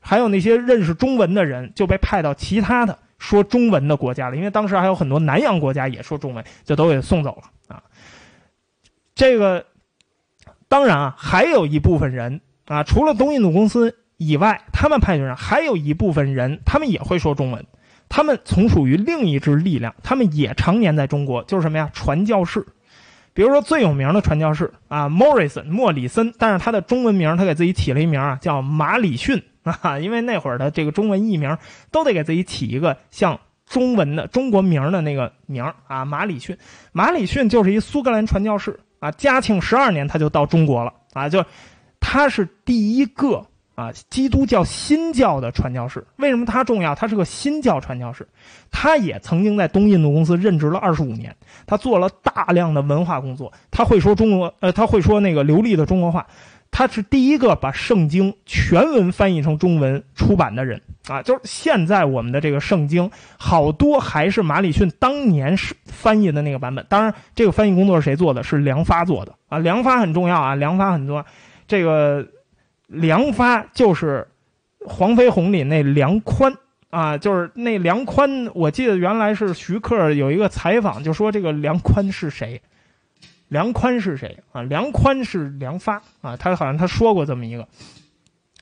还有那些认识中文的人，就被派到其他的说中文的国家了。因为当时还有很多南洋国家也说中文，就都给送走了啊。这个当然啊，还有一部分人啊，除了东印度公司以外，他们派去人还有一部分人，他们也会说中文。他们从属于另一支力量，他们也常年在中国，就是什么呀？传教士，比如说最有名的传教士啊，Morrison 莫里森，但是他的中文名他给自己起了一名啊，叫马里逊 啊，因为那会儿的这个中文译名都得给自己起一个像中文的中国名的那个名啊，马里逊。马里逊就是一苏格兰传教士啊，嘉庆十二年他就到中国了啊，就他是第一个。啊，基督教新教的传教士，为什么他重要？他是个新教传教士，他也曾经在东印度公司任职了二十五年，他做了大量的文化工作，他会说中国，呃，他会说那个流利的中国话，他是第一个把圣经全文翻译成中文出版的人啊！就是现在我们的这个圣经，好多还是马里逊当年是翻译的那个版本。当然，这个翻译工作是谁做的？是梁发做的啊！梁发很重要啊，梁发很重要，这个。梁发就是黄飞鸿里那梁宽啊，就是那梁宽。我记得原来是徐克有一个采访，就说这个梁宽是谁？梁宽是谁啊？梁宽是梁发啊，他好像他说过这么一个。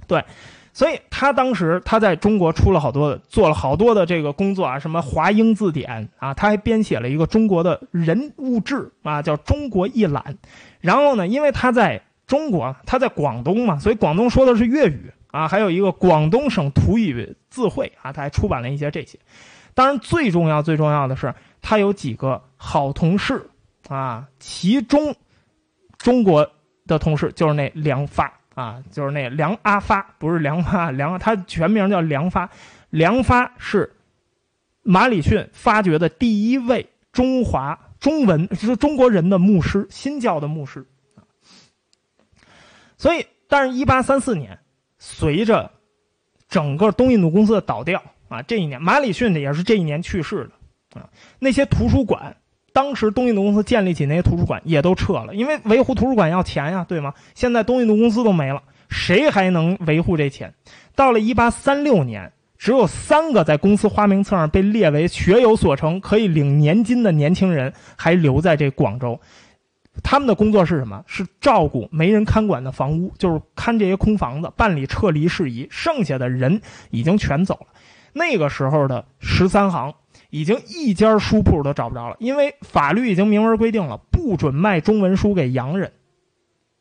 对，所以他当时他在中国出了好多的，做了好多的这个工作啊，什么华英字典啊，他还编写了一个中国的人物志啊，叫《中国一览》。然后呢，因为他在。中国，他在广东嘛，所以广东说的是粤语啊。还有一个广东省土语字汇啊，他还出版了一些这些。当然，最重要、最重要的是，他有几个好同事啊，其中中国的同事就是那梁发啊，就是那梁阿发，不是梁发，梁他全名叫梁发。梁发是马里逊发掘的第一位中华中文是中国人的牧师，新教的牧师。所以，但是，一八三四年，随着整个东印度公司的倒掉啊，这一年，马里逊的也是这一年去世的啊。那些图书馆，当时东印度公司建立起那些图书馆也都撤了，因为维护图书馆要钱呀，对吗？现在东印度公司都没了，谁还能维护这钱？到了一八三六年，只有三个在公司花名册上被列为学有所成、可以领年金的年轻人还留在这广州。他们的工作是什么？是照顾没人看管的房屋，就是看这些空房子，办理撤离事宜。剩下的人已经全走了。那个时候的十三行已经一家书铺都找不着了，因为法律已经明文规定了，不准卖中文书给洋人，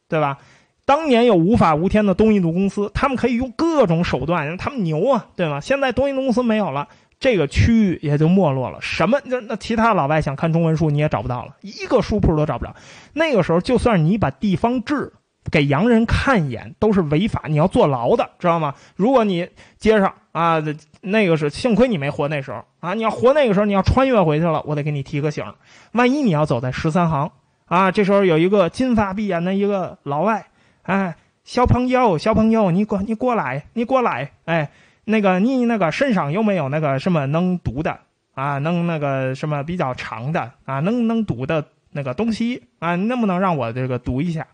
对吧？当年有无法无天的东印度公司，他们可以用各种手段，他们牛啊，对吗？现在东印度公司没有了。这个区域也就没落了。什么？那那其他老外想看中文书，你也找不到了，一个书铺都找不着。那个时候，就算你把地方志给洋人看一眼，都是违法，你要坐牢的，知道吗？如果你街上啊，那个是幸亏你没活那时候啊，你要活那个时候，你要穿越回去了，我得给你提个醒。万一你要走在十三行啊，这时候有一个金发碧眼的一个老外，哎，小朋友，小朋友，你过，你过来，你过来，哎。那个你那个身上有没有那个什么能读的啊？能那个什么比较长的啊？能能读的那个东西啊？能不能让我这个读一下？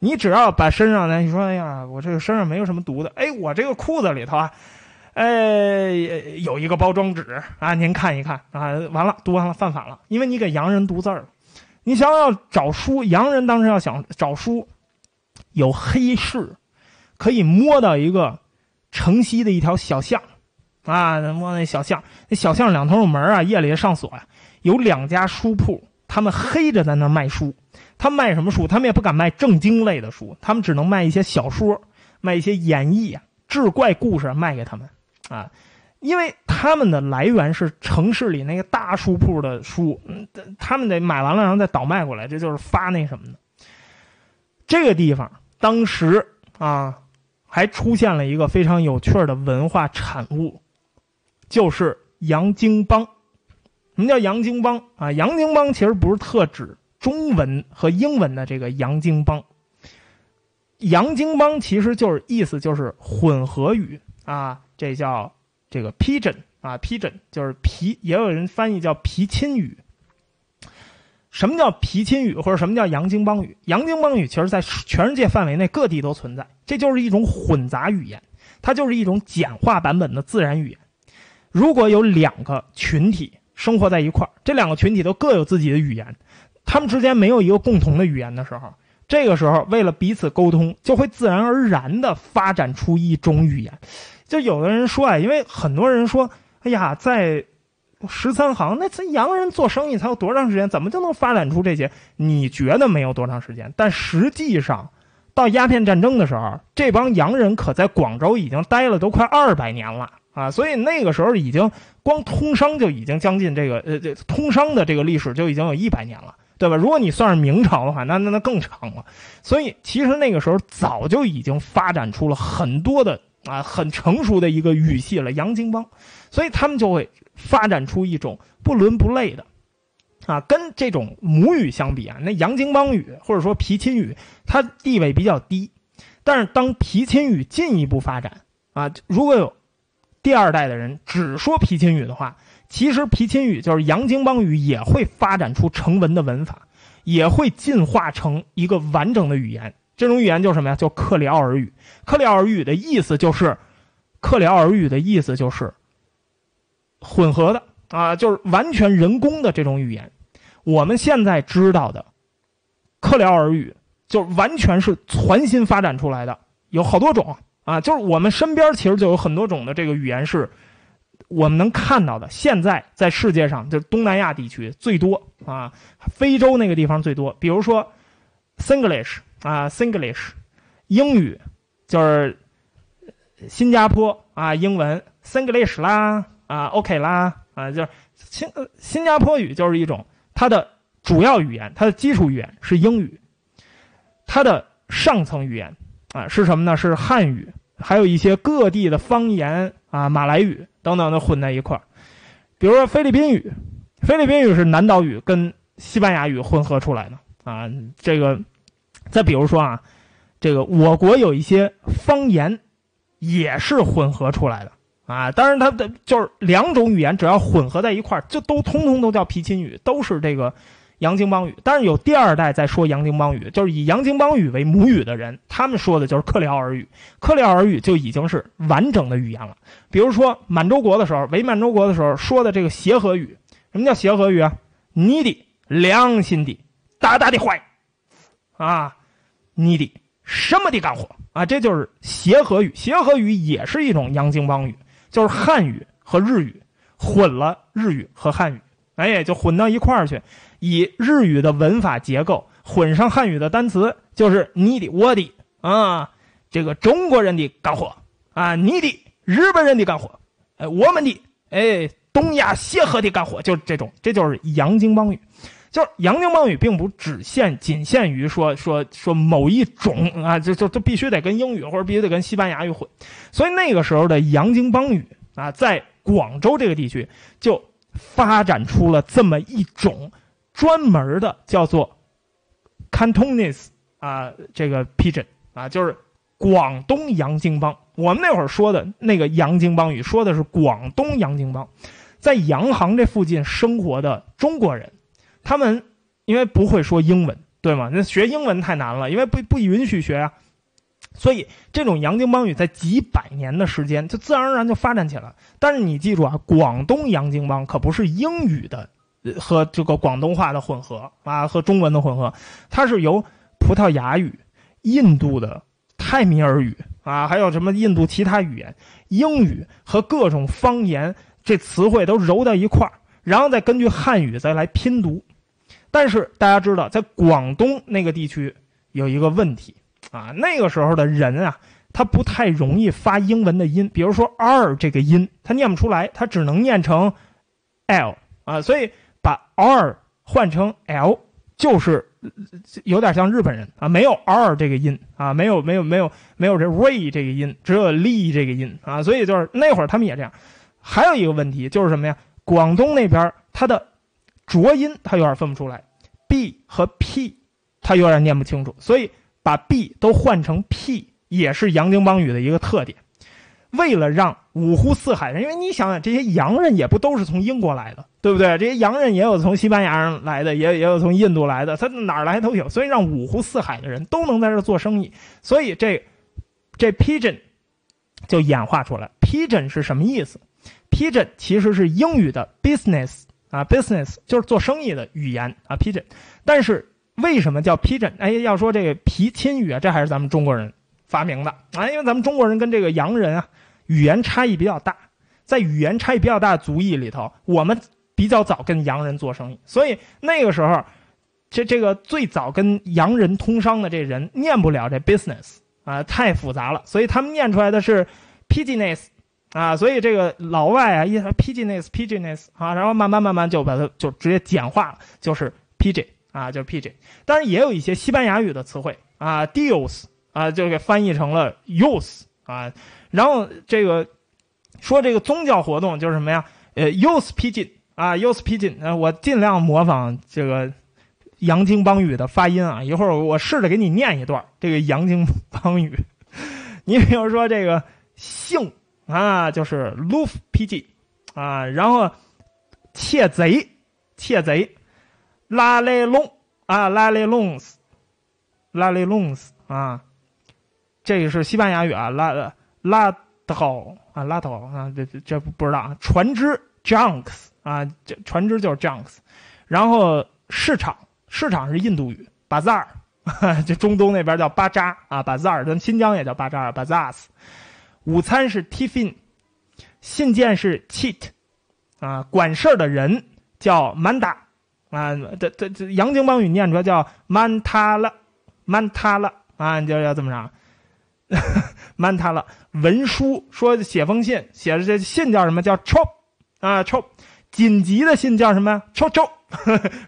你只要把身上呢，你说哎呀，我这个身上没有什么毒的，哎，我这个裤子里头啊，哎，有一个包装纸啊，您看一看啊，完了读完了犯法了，因为你给洋人读字儿。你想要找书，洋人当时要想找书，有黑市。可以摸到一个城西的一条小巷，啊，摸那小巷，那小巷两头有门啊，夜里也上锁呀。有两家书铺，他们黑着在那卖书。他卖什么书？他们也不敢卖正经类的书，他们只能卖一些小说，卖一些演绎啊、志怪故事卖给他们啊。因为他们的来源是城市里那个大书铺的书，他们得买完了然后再倒卖过来，这就是发那什么的。这个地方当时啊，还出现了一个非常有趣的文化产物，就是洋泾浜。什么叫洋泾浜啊？洋泾浜其实不是特指中文和英文的这个洋泾浜。洋泾浜其实就是意思就是混合语啊，这叫。这个皮疹啊，皮疹就是皮，也有人翻译叫皮亲语。什么叫皮亲语，或者什么叫洋泾浜语？洋泾浜语其实在全世界范围内各地都存在，这就是一种混杂语言，它就是一种简化版本的自然语言。如果有两个群体生活在一块儿，这两个群体都各有自己的语言，他们之间没有一个共同的语言的时候，这个时候为了彼此沟通，就会自然而然地发展出一种语言。就有的人说啊，因为很多人说，哎呀，在十三行，那咱洋人做生意才有多长时间，怎么就能发展出这些？你觉得没有多长时间，但实际上，到鸦片战争的时候，这帮洋人可在广州已经待了都快二百年了啊！所以那个时候已经光通商就已经将近这个呃，这通商的这个历史就已经有一百年了，对吧？如果你算是明朝的话，那那那更长了。所以其实那个时候早就已经发展出了很多的。啊，很成熟的一个语系了，洋泾浜，所以他们就会发展出一种不伦不类的，啊，跟这种母语相比啊，那洋泾浜语或者说皮钦语，它地位比较低，但是当皮钦语进一步发展啊，如果有第二代的人只说皮钦语的话，其实皮钦语就是洋泾浜语也会发展出成文的文法，也会进化成一个完整的语言。这种语言叫什么呀？叫克里奥尔语。克里奥尔语的意思就是，克里奥尔语的意思就是混合的啊，就是完全人工的这种语言。我们现在知道的克里奥尔语，就完全是全新发展出来的，有好多种啊。就是我们身边其实就有很多种的这个语言是我们能看到的。现在在世界上，就是东南亚地区最多啊，非洲那个地方最多。比如说，Singlish。啊，Singlish，英语就是新加坡啊，英文 Singlish 啦，啊，OK 啦，啊，就是新新加坡语就是一种它的主要语言，它的基础语言是英语，它的上层语言啊是什么呢？是汉语，还有一些各地的方言啊，马来语等等的混在一块儿。比如说菲律宾语，菲律宾语是南岛语跟西班牙语混合出来的啊，这个。再比如说啊，这个我国有一些方言，也是混合出来的啊。当然，它的就是两种语言，只要混合在一块儿，就都通通都叫皮钦语，都是这个洋泾浜语。但是有第二代在说洋泾浜语，就是以洋泾浜语为母语的人，他们说的就是克里奥尔语。克里奥尔语就已经是完整的语言了。比如说满洲国的时候，伪满洲国的时候说的这个协和语，什么叫协和语啊？你的良心的大大的坏。啊，你的什么的干活啊？这就是协和语。协和语也是一种洋泾浜语，就是汉语和日语混了，日语和汉语，哎，就混到一块儿去，以日语的文法结构混上汉语的单词，就是你的、我的啊，这个中国人的干活啊，你的日本人的干活，哎，我们的哎，东亚协和的干活，就是这种，这就是洋泾浜语。就是洋泾浜语并不只限仅限于说说说某一种啊，就就就必须得跟英语或者必须得跟西班牙语混，所以那个时候的洋泾浜语啊，在广州这个地区就发展出了这么一种专门的叫做 Cantonese 啊，这个 Pidgin 啊，就是广东洋泾浜。我们那会儿说的那个洋泾浜语，说的是广东洋泾浜，在洋行这附近生活的中国人。他们因为不会说英文，对吗？那学英文太难了，因为不不允许学啊。所以这种洋泾浜语在几百年的时间就自然而然就发展起来。但是你记住啊，广东洋泾浜可不是英语的和这个广东话的混合啊，和中文的混合，它是由葡萄牙语、印度的泰米尔语啊，还有什么印度其他语言，英语和各种方言这词汇都揉到一块儿，然后再根据汉语再来拼读。但是大家知道，在广东那个地区有一个问题啊，那个时候的人啊，他不太容易发英文的音，比如说 R 这个音，他念不出来，他只能念成 L 啊，所以把 R 换成 L 就是有点像日本人啊，没有 R 这个音啊，没有没有没有没有这 Ray 这个音，只有 Lee 这个音啊，所以就是那会儿他们也这样。还有一个问题就是什么呀？广东那边它的浊音他有点分不出来，b 和 p 他有点念不清楚，所以把 b 都换成 p 也是洋泾浜语的一个特点。为了让五湖四海人，因为你想想，这些洋人也不都是从英国来的，对不对？这些洋人也有从西班牙人来的，也也有从印度来的，他哪来都有。所以让五湖四海的人都能在这做生意，所以这这 pigeon 就演化出来。pigeon 是什么意思？pigeon 其实是英语的 business 啊，business 就是做生意的语言啊，pigeon。但是为什么叫 pigeon？哎，要说这个皮钦语啊，这还是咱们中国人发明的啊，因为咱们中国人跟这个洋人啊。语言差异比较大，在语言差异比较大的族裔里头，我们比较早跟洋人做生意，所以那个时候，这这个最早跟洋人通商的这人念不了这 business 啊，太复杂了，所以他们念出来的是 pigeoness 啊，所以这个老外啊一说 pigeoness pigeoness 啊，然后慢慢慢慢就把它就直接简化了，就是 pg 啊，就是 pg。当然也有一些西班牙语的词汇啊，dios 啊，就给翻译成了 use 啊。然后这个说这个宗教活动就是什么呀？呃，use pigeon 啊，use pigeon。呃，我尽量模仿这个洋泾浜语的发音啊。一会儿我试着给你念一段这个洋泾 浜语。你比如说这个姓啊，就是 Loof PG 啊，然后窃贼，窃贼，拉雷龙啊，拉雷龙斯，拉雷龙斯啊，这个是西班牙语啊，拉。拉头啊，拉头啊，这这这不知道啊。船只 junks 啊，这船只就是 junks。然后市场，市场是印度语 bazaar，这中东那边叫巴扎啊，bazaar，咱新疆也叫巴扎 bazaars。午餐是 tiffin，信件是 cheat，啊，管事的人叫 manda，啊，这这这洋泾浜语念出来叫 mantala，mantala 啊，就要这么着。mantala，文书说写封信，写的这信叫什么？叫 chop 啊 chop，紧急的信叫什么？chop chop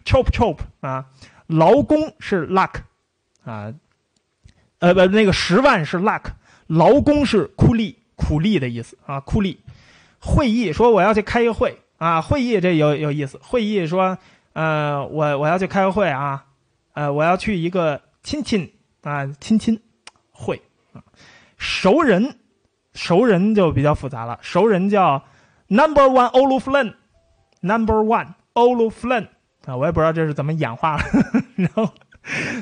chop chop 啊，劳工是 luck 啊，呃不那个十万是 luck，劳工是苦力苦力的意思啊苦力，会议说我要去开一个会啊会议这有有意思，会议说呃我我要去开个会啊，呃我要去一个亲亲啊亲亲会啊。熟人，熟人就比较复杂了。熟人叫 Number One Oluflen，Number One Oluflen 啊，我也不知道这是怎么演化了。然后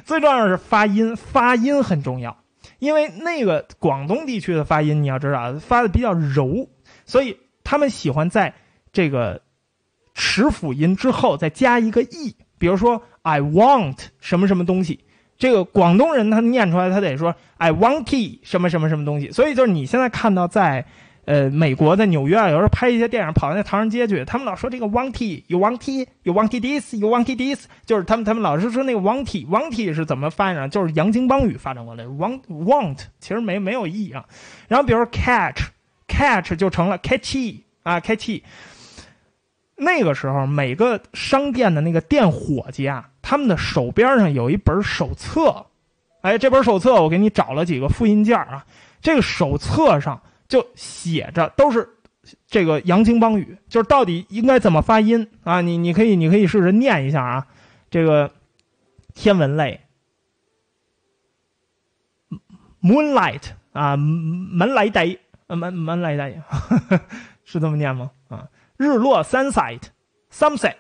最重要的是发音，发音很重要，因为那个广东地区的发音你要知道发的比较柔，所以他们喜欢在这个齿辅音之后再加一个 e，比如说 I want 什么什么东西。这个广东人他念出来，他得说 “I want tea” 什么什么什么东西。所以就是你现在看到在，呃，美国在纽约啊，有时候拍一些电影，跑到那唐人街去，他们老说这个 “want tea”，you want tea，you want this，you want this，就是他们他们老是说那个 “want tea”，“want tea” 是怎么翻译呢？就是洋泾浜语发展过来，“want want” 其实没没有意义啊。然后比如说 “catch”，“catch” 就成了 “catchy” 啊，“catchy”。那个时候，每个商店的那个店伙计啊，他们的手边上有一本手册，哎，这本手册我给你找了几个复印件啊，这个手册上就写着都是这个洋泾浜语，就是到底应该怎么发音啊？你你可以你可以试着念一下啊，这个天文类，moonlight 啊，门来呆，门门来呆，是这么念吗？啊？日落 sunset，sunset，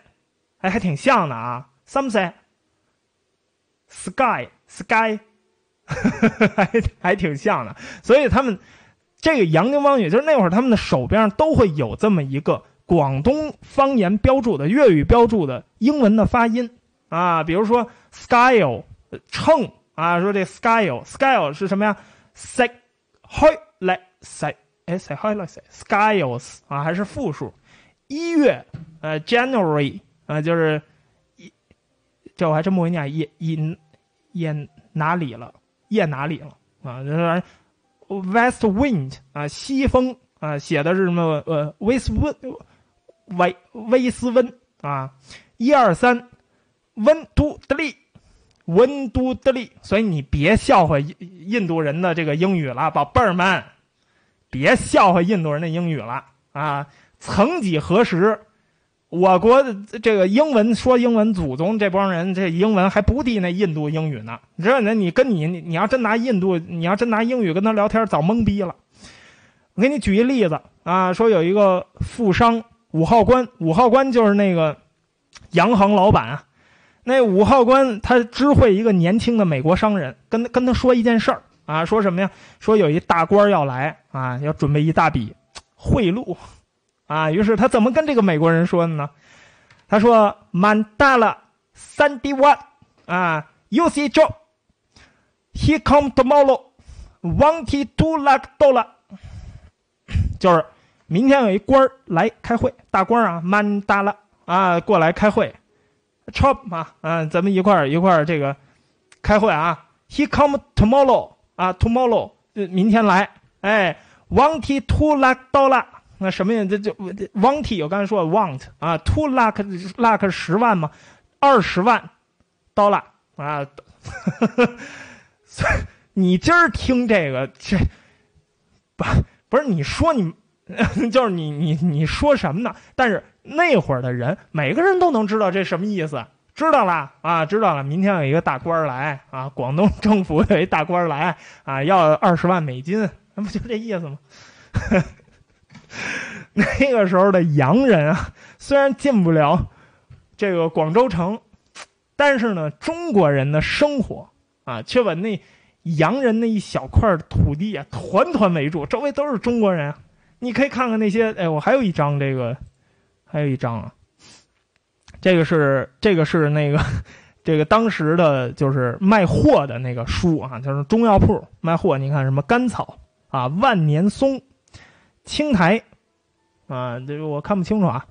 还还挺像的啊，sunset，sky，sky，还还挺像的。所以他们这个洋泾浜语，就是那会儿他们的手边上都会有这么一个广东方言标注的粤语标注的英文的发音啊，比如说 scale 秤啊，说这 scale，scale 是什么呀？sec hoi 来塞哎塞 hoi 来塞 skies 啊还是复数，一月呃 January 啊就是一这我还真不会念叶叶叶哪里了叶哪里了啊就是 west wind 啊西风啊写的是什么呃威斯温威威斯温啊一二三温都德利。温都德利，所以你别笑话印印度人的这个英语了，宝贝儿们，别笑话印度人的英语了啊！曾几何时，我国的这个英文说英文祖宗这帮人，这英文还不敌那印度英语呢。你知道，那你跟你你你要真拿印度，你要真拿英语跟他聊天，早懵逼了。我给你举一例子啊，说有一个富商五号官，五号官就是那个洋行老板啊。那五号官他知会一个年轻的美国商人，跟跟他说一件事儿啊，说什么呀？说有一大官要来啊，要准备一大笔贿赂啊。于是他怎么跟这个美国人说的呢？他说满大了三 D one 啊，You see Joe，he come tomorrow. Wanted to like dollar，就是明天有一官来开会，大官啊，满大了啊，过来开会。chop 嘛，嗯，咱们一块儿一块儿这个开会啊。He come tomorrow 啊，tomorrow 明天来。哎，wanty two lakh dollar，那什么呀？这就 wanty 我刚才说 want 啊，two luck luck 十万嘛，二十万 dollar 啊。你今儿听这个这不不是你说你就是你你你说什么呢？但是。那会儿的人，每个人都能知道这什么意思，知道了啊，知道了。明天有一个大官来啊，广东政府有一大官来啊，要二十万美金，那不就这意思吗？那个时候的洋人啊，虽然进不了这个广州城，但是呢，中国人的生活啊，却把那洋人那一小块土地啊，团团围住，周围都是中国人。你可以看看那些，哎，我还有一张这个。还有一张啊，这个是这个是那个，这个当时的就是卖货的那个书啊，就是中药铺卖货。你看什么甘草啊、万年松、青苔啊，这个我看不清楚啊，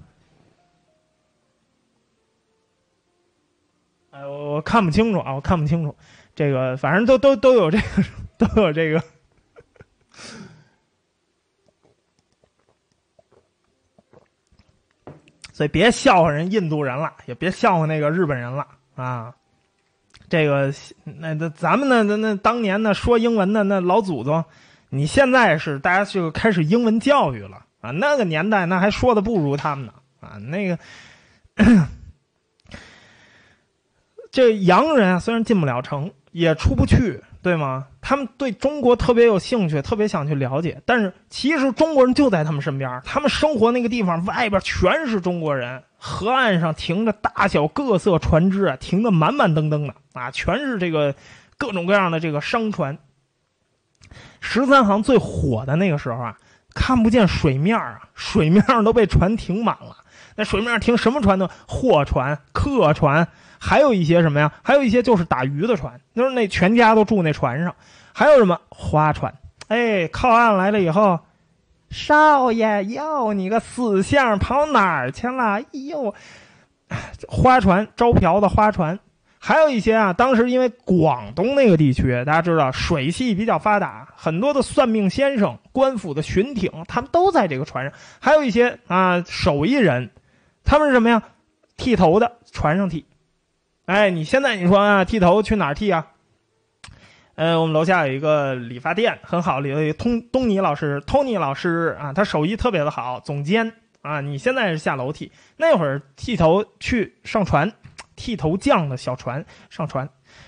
哎，我我看不清楚啊，我看不清楚。这个反正都都都有这个都有这个。所以别笑话人印度人了，也别笑话那个日本人了啊！这个那那咱们那那那当年呢说英文的那老祖宗，你现在是大家就开始英文教育了啊！那个年代那还说的不如他们呢啊！那个这洋人啊，虽然进不了城，也出不去。对吗？他们对中国特别有兴趣，特别想去了解。但是其实中国人就在他们身边，他们生活那个地方外边全是中国人。河岸上停着大小各色船只啊，停的满满登登的啊，全是这个各种各样的这个商船。十三行最火的那个时候啊，看不见水面啊，水面上都被船停满了。那水面上停什么船呢？货船、客船。还有一些什么呀？还有一些就是打鱼的船，就是那全家都住那船上。还有什么花船？哎，靠岸来了以后，少爷哟，你个死相跑哪儿去了？哎呦，花船招嫖的花船。还有一些啊，当时因为广东那个地区，大家知道水系比较发达，很多的算命先生、官府的巡艇，他们都在这个船上。还有一些啊，手艺人，他们是什么呀？剃头的，船上剃。哎，你现在你说啊，剃头去哪儿剃啊？呃，我们楼下有一个理发店，很好，里头有通东尼老师，Tony 老师啊，他手艺特别的好，总监啊。你现在是下楼剃，那会儿剃头去上船，剃头匠的小船上船，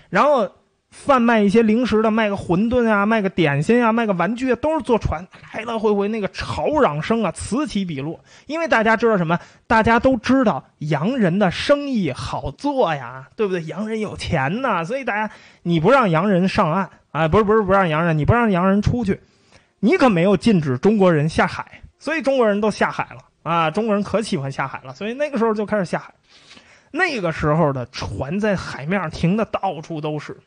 然后。贩卖一些零食的，卖个馄饨啊，卖个点心啊，卖个玩具啊，都是坐船来来回回，那个吵嚷声啊此起彼落。因为大家知道什么？大家都知道洋人的生意好做呀，对不对？洋人有钱呐，所以大家你不让洋人上岸啊，不是不是不让洋人，你不让洋人出去，你可没有禁止中国人下海，所以中国人都下海了啊，中国人可喜欢下海了，所以那个时候就开始下海。那个时候的船在海面上停的到处都是。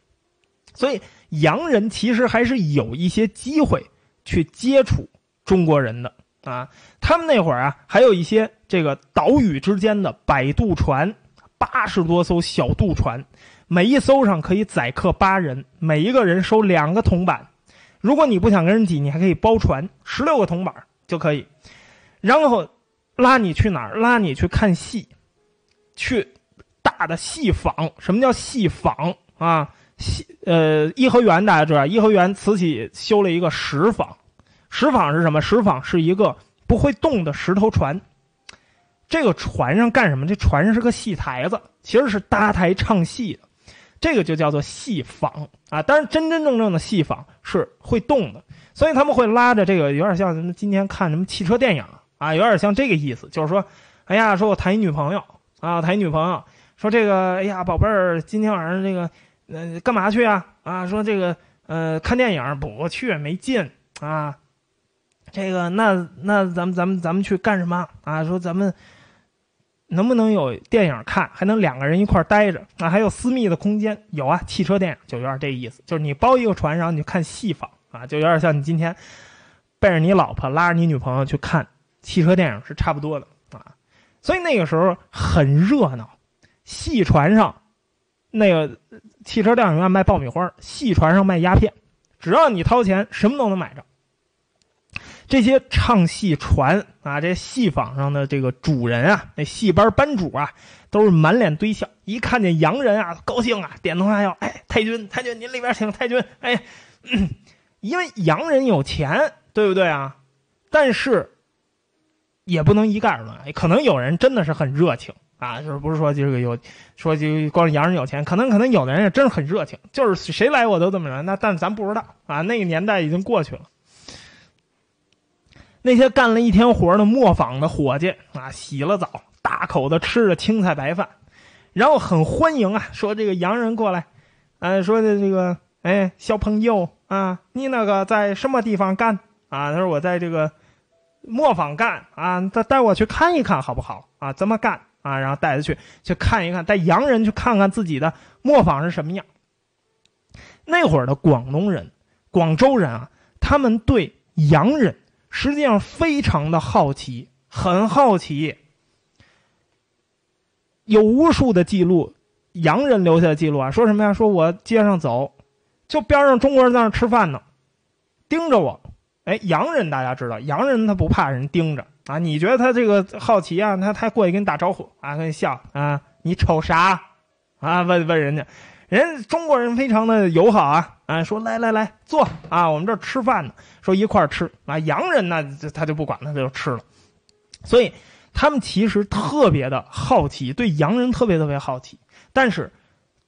所以洋人其实还是有一些机会去接触中国人的啊。他们那会儿啊，还有一些这个岛屿之间的摆渡船，八十多艘小渡船，每一艘上可以载客八人，每一个人收两个铜板。如果你不想跟人挤，你还可以包船，十六个铜板就可以。然后拉你去哪儿？拉你去看戏，去大的戏坊。什么叫戏坊啊？戏呃，颐和园大家知道，颐和园慈禧修了一个石坊。石坊是什么？石坊是一个不会动的石头船。这个船上干什么？这船上是个戏台子，其实是搭台唱戏的。这个就叫做戏坊啊，当然真真正正的戏坊是会动的，所以他们会拉着这个，有点像咱们今天看什么汽车电影啊，有点像这个意思，就是说，哎呀，说我谈一女朋友啊，谈一女朋友，说这个，哎呀，宝贝儿，今天晚上这个，呃，干嘛去啊？啊，说这个，呃，看电影不去没劲啊，这个，那那咱们咱们咱们去干什么啊？说咱们。能不能有电影看，还能两个人一块待着？啊，还有私密的空间？有啊，汽车电影就有点这意思，就是你包一个船，然后你去看戏坊啊，就有点像你今天背着你老婆拉着你女朋友去看汽车电影是差不多的啊。所以那个时候很热闹，戏船上那个汽车电影院卖爆米花，戏船上卖鸦片，只要你掏钱，什么都能买着。这些唱戏船啊，这戏坊上的这个主人啊，那戏班班主啊，都是满脸堆笑。一看见洋人啊，高兴啊，点头哈腰。哎，太君，太君，您里边请。太君，哎，因为洋人有钱，对不对啊？但是也不能一概而论，可能有人真的是很热情啊，就是不是说这个有说就光洋人有钱，可能可能有的人也真是很热情，就是谁来我都这么着。那但咱不知道啊，那个年代已经过去了。那些干了一天活的磨坊的伙计啊，洗了澡，大口的吃着青菜白饭，然后很欢迎啊，说这个洋人过来，呃，说的这个，哎，小朋友啊，你那个在什么地方干啊？他说我在这个磨坊干啊，带带我去看一看好不好啊？怎么干啊？然后带他去去看一看，带洋人去看看自己的磨坊是什么样。那会儿的广东人、广州人啊，他们对洋人。实际上非常的好奇，很好奇。有无数的记录，洋人留下的记录啊，说什么呀？说我街上走，就边上中国人在那吃饭呢，盯着我。哎，洋人大家知道，洋人他不怕人盯着啊。你觉得他这个好奇啊？他他过去跟你打招呼啊，跟你笑啊，你瞅啥？啊，问问人家。人中国人非常的友好啊，啊，说来来来坐啊，我们这吃饭呢，说一块吃啊。洋人呢，他就不管他就吃了，所以他们其实特别的好奇，对洋人特别特别好奇。但是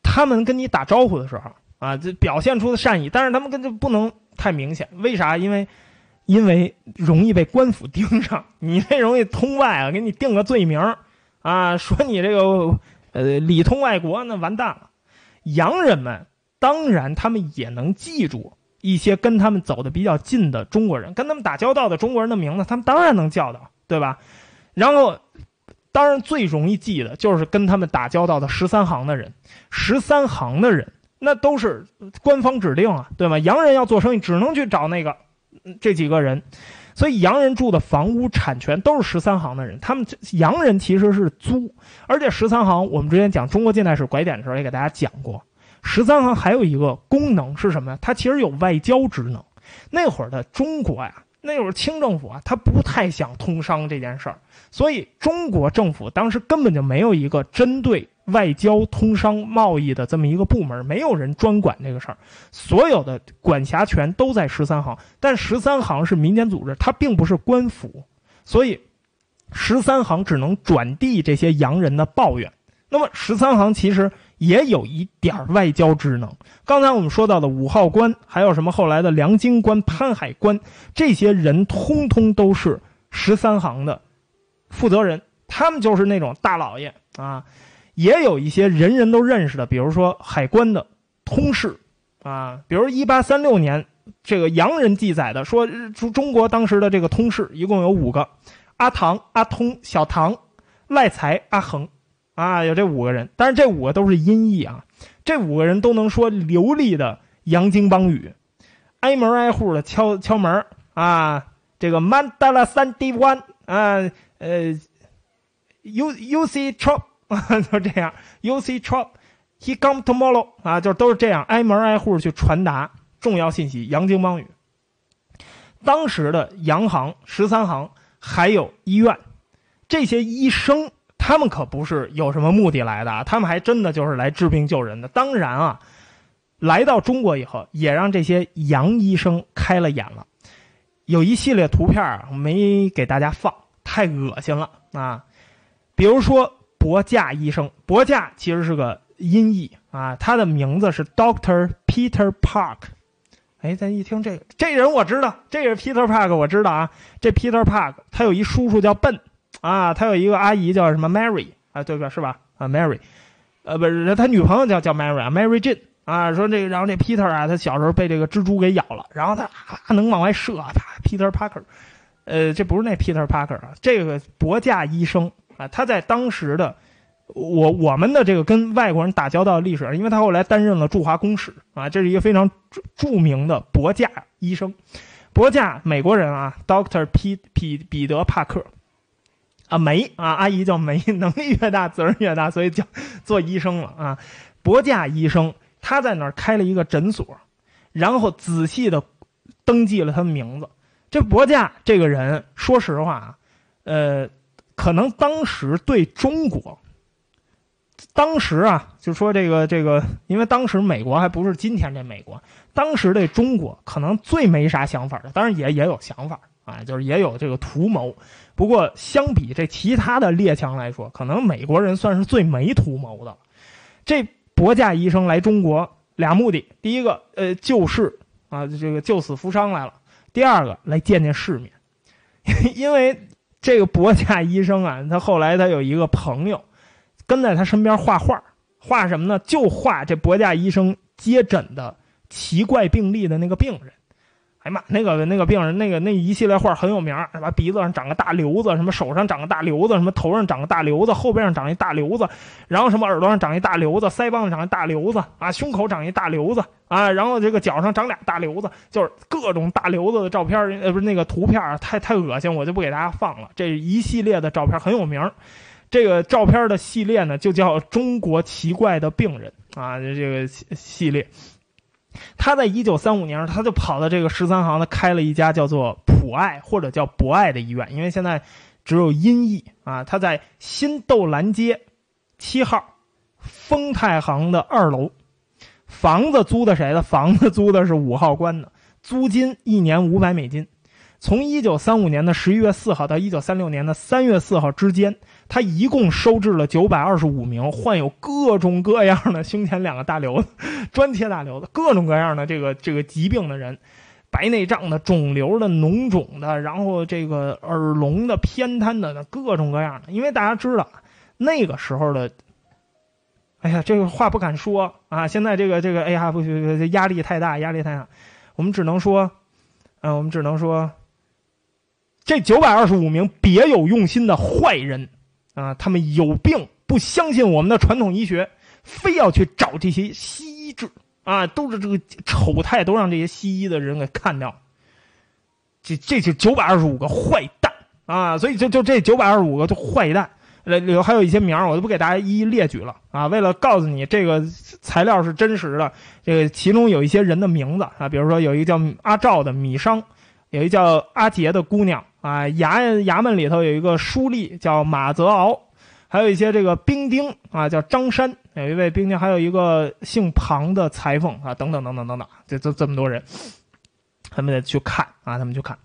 他们跟你打招呼的时候啊，这表现出的善意，但是他们跟就不能太明显。为啥？因为因为容易被官府盯上，你这容易通外啊，给你定个罪名啊，说你这个呃里通外国，那完蛋了。洋人们当然，他们也能记住一些跟他们走的比较近的中国人，跟他们打交道的中国人的名字，他们当然能叫到，对吧？然后，当然最容易记的就是跟他们打交道的十三行的人，十三行的人那都是官方指定啊，对吗？洋人要做生意，只能去找那个这几个人。所以洋人住的房屋产权都是十三行的人，他们洋人其实是租，而且十三行我们之前讲中国近代史拐点的时候也给大家讲过，十三行还有一个功能是什么呀？它其实有外交职能。那会儿的中国呀，那会儿清政府啊，他不太想通商这件事儿，所以中国政府当时根本就没有一个针对。外交、通商、贸易的这么一个部门，没有人专管这个事儿，所有的管辖权都在十三行。但十三行是民间组织，它并不是官府，所以十三行只能转递这些洋人的抱怨。那么十三行其实也有一点外交职能。刚才我们说到的五号关，还有什么后来的梁京关、潘海关，这些人通通都是十三行的负责人，他们就是那种大老爷啊。也有一些人人都认识的，比如说海关的通事，啊，比如一八三六年这个洋人记载的说，中中国当时的这个通事一共有五个：阿唐、阿通、小唐、赖才、阿恒，啊，有这五个人。但是这五个都是音译啊，这五个人都能说流利的洋泾浜语，挨门挨户的敲敲门啊，这个 Mandala 三 D One 啊，呃，U U C Trop 啊，就这样，U C Trop，He come tomorrow 啊，就都是这样，挨门挨户去传达重要信息，洋泾浜语。当时的洋行、十三行还有医院，这些医生他们可不是有什么目的来的啊，他们还真的就是来治病救人的。当然啊，来到中国以后，也让这些洋医生开了眼了。有一系列图片，没给大家放，太恶心了啊！比如说博架医生，博架其实是个音译啊，他的名字是 Doctor Peter Park。哎，咱一听这个，这人我知道，这个 Peter Park 我知道啊。这 Peter Park 他有一叔叔叫笨啊，他有一个阿姨叫什么 Mary 啊，对吧？是吧？啊，Mary，呃，不是他女朋友叫叫 Mary 啊，Mary Jane。啊，说这个，然后这 Peter 啊，他小时候被这个蜘蛛给咬了，然后他啊能往外射，啪，Peter Parker，呃，这不是那 Peter Parker 啊，这个博架医生啊，他在当时的我我们的这个跟外国人打交道的历史，因为他后来担任了驻华公使啊，这是一个非常著名的博架医生，博架美国人啊，Doctor P 彼彼得帕克啊，梅啊，阿姨叫梅，能力越大责任越大，所以叫做医生了啊，博架医生。他在那儿开了一个诊所，然后仔细的登记了他的名字。这博架这个人，说实话啊，呃，可能当时对中国，当时啊，就说这个这个，因为当时美国还不是今天这美国，当时对中国可能最没啥想法的，当然也也有想法啊，就是也有这个图谋。不过相比这其他的列强来说，可能美国人算是最没图谋的。这。博架医生来中国俩目的，第一个，呃，救世啊，这个救死扶伤来了；第二个，来见见世面。因为这个博架医生啊，他后来他有一个朋友，跟在他身边画画，画什么呢？就画这博架医生接诊的奇怪病例的那个病人。哎妈，那个那个病人，那个那一系列画很有名是吧？鼻子上长个大瘤子，什么手上长个大瘤子，什么头上长个大瘤子，后背上长一大瘤子，然后什么耳朵上长一大瘤子，腮帮子长一大瘤子啊，胸口长一大瘤子啊，然后这个脚上长俩大瘤子，就是各种大瘤子的照片呃，不是那个图片太太恶心，我就不给大家放了。这一系列的照片很有名，这个照片的系列呢，就叫《中国奇怪的病人》啊，这个系系列。他在一九三五年，他就跑到这个十三行，他开了一家叫做普爱或者叫博爱的医院，因为现在只有音译啊。他在新豆兰街七号丰泰行的二楼，房子租的谁的？房子租的是五号关的，租金一年五百美金。从一九三五年的十一月四号到一九三六年的三月四号之间。他一共收治了九百二十五名患有各种各样的胸前两个大瘤子、专切大瘤子、各种各样的这个这个疾病的人，白内障的、肿瘤的、脓肿的，然后这个耳聋的、偏瘫的，各种各样的。因为大家知道，那个时候的，哎呀，这个话不敢说啊。现在这个这个，哎呀，不行，压力太大，压力太大。我们只能说，嗯，我们只能说，这九百二十五名别有用心的坏人。啊，他们有病，不相信我们的传统医学，非要去找这些西医治啊，都是这个丑态，都让这些西医的人给看掉。这这是九百二十五个坏蛋啊！所以就就这九百二十五个就坏蛋，里头还有一些名我就不给大家一一列举了啊。为了告诉你这个材料是真实的，这个其中有一些人的名字啊，比如说有一个叫阿赵的米商，有一个叫阿杰的姑娘。啊，衙衙门里头有一个书吏叫马泽敖，还有一些这个兵丁啊，叫张山，有一位兵丁，还有一个姓庞的裁缝啊，等等等等等等，这这这么多人，他们得去看啊，他们去看。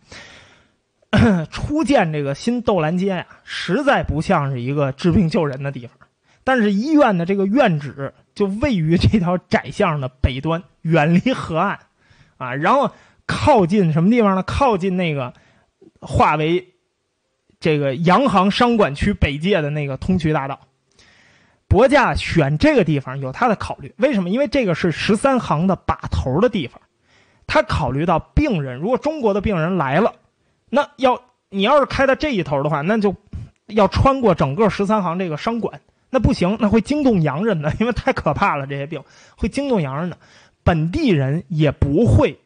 初见这个新豆兰街呀，实在不像是一个治病救人的地方，但是医院的这个院址就位于这条窄巷的北端，远离河岸，啊，然后靠近什么地方呢？靠近那个。划为这个洋行商管区北界的那个通衢大道，博架选这个地方有他的考虑。为什么？因为这个是十三行的把头的地方，他考虑到病人，如果中国的病人来了，那要你要是开到这一头的话，那就要穿过整个十三行这个商管，那不行，那会惊动洋人的，因为太可怕了，这些病会惊动洋人的，本地人也不会。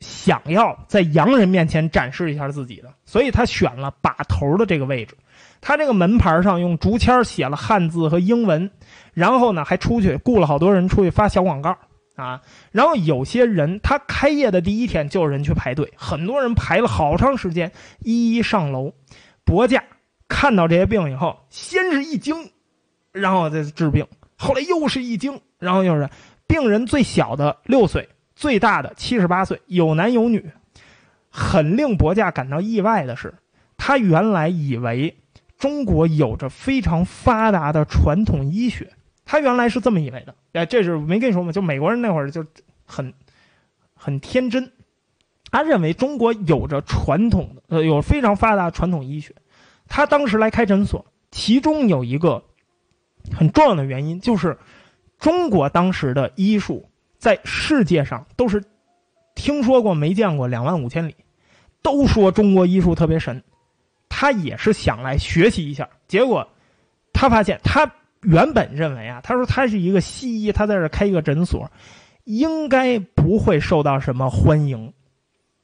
想要在洋人面前展示一下自己的，所以他选了把头的这个位置。他这个门牌上用竹签写了汉字和英文，然后呢还出去雇了好多人出去发小广告啊。然后有些人他开业的第一天就有人去排队，很多人排了好长时间，一一上楼。伯驾看到这些病以后，先是一惊，然后再治病，后来又是一惊，然后又是病人最小的六岁。最大的七十八岁，有男有女。很令伯驾感到意外的是，他原来以为中国有着非常发达的传统医学，他原来是这么以为的。哎，这是没跟你说吗？就美国人那会儿就很很天真，他认为中国有着传统的呃有非常发达传统医学。他当时来开诊所，其中有一个很重要的原因就是中国当时的医术。在世界上都是听说过没见过两万五千里，都说中国医术特别神，他也是想来学习一下。结果他发现，他原本认为啊，他说他是一个西医，他在这开一个诊所，应该不会受到什么欢迎。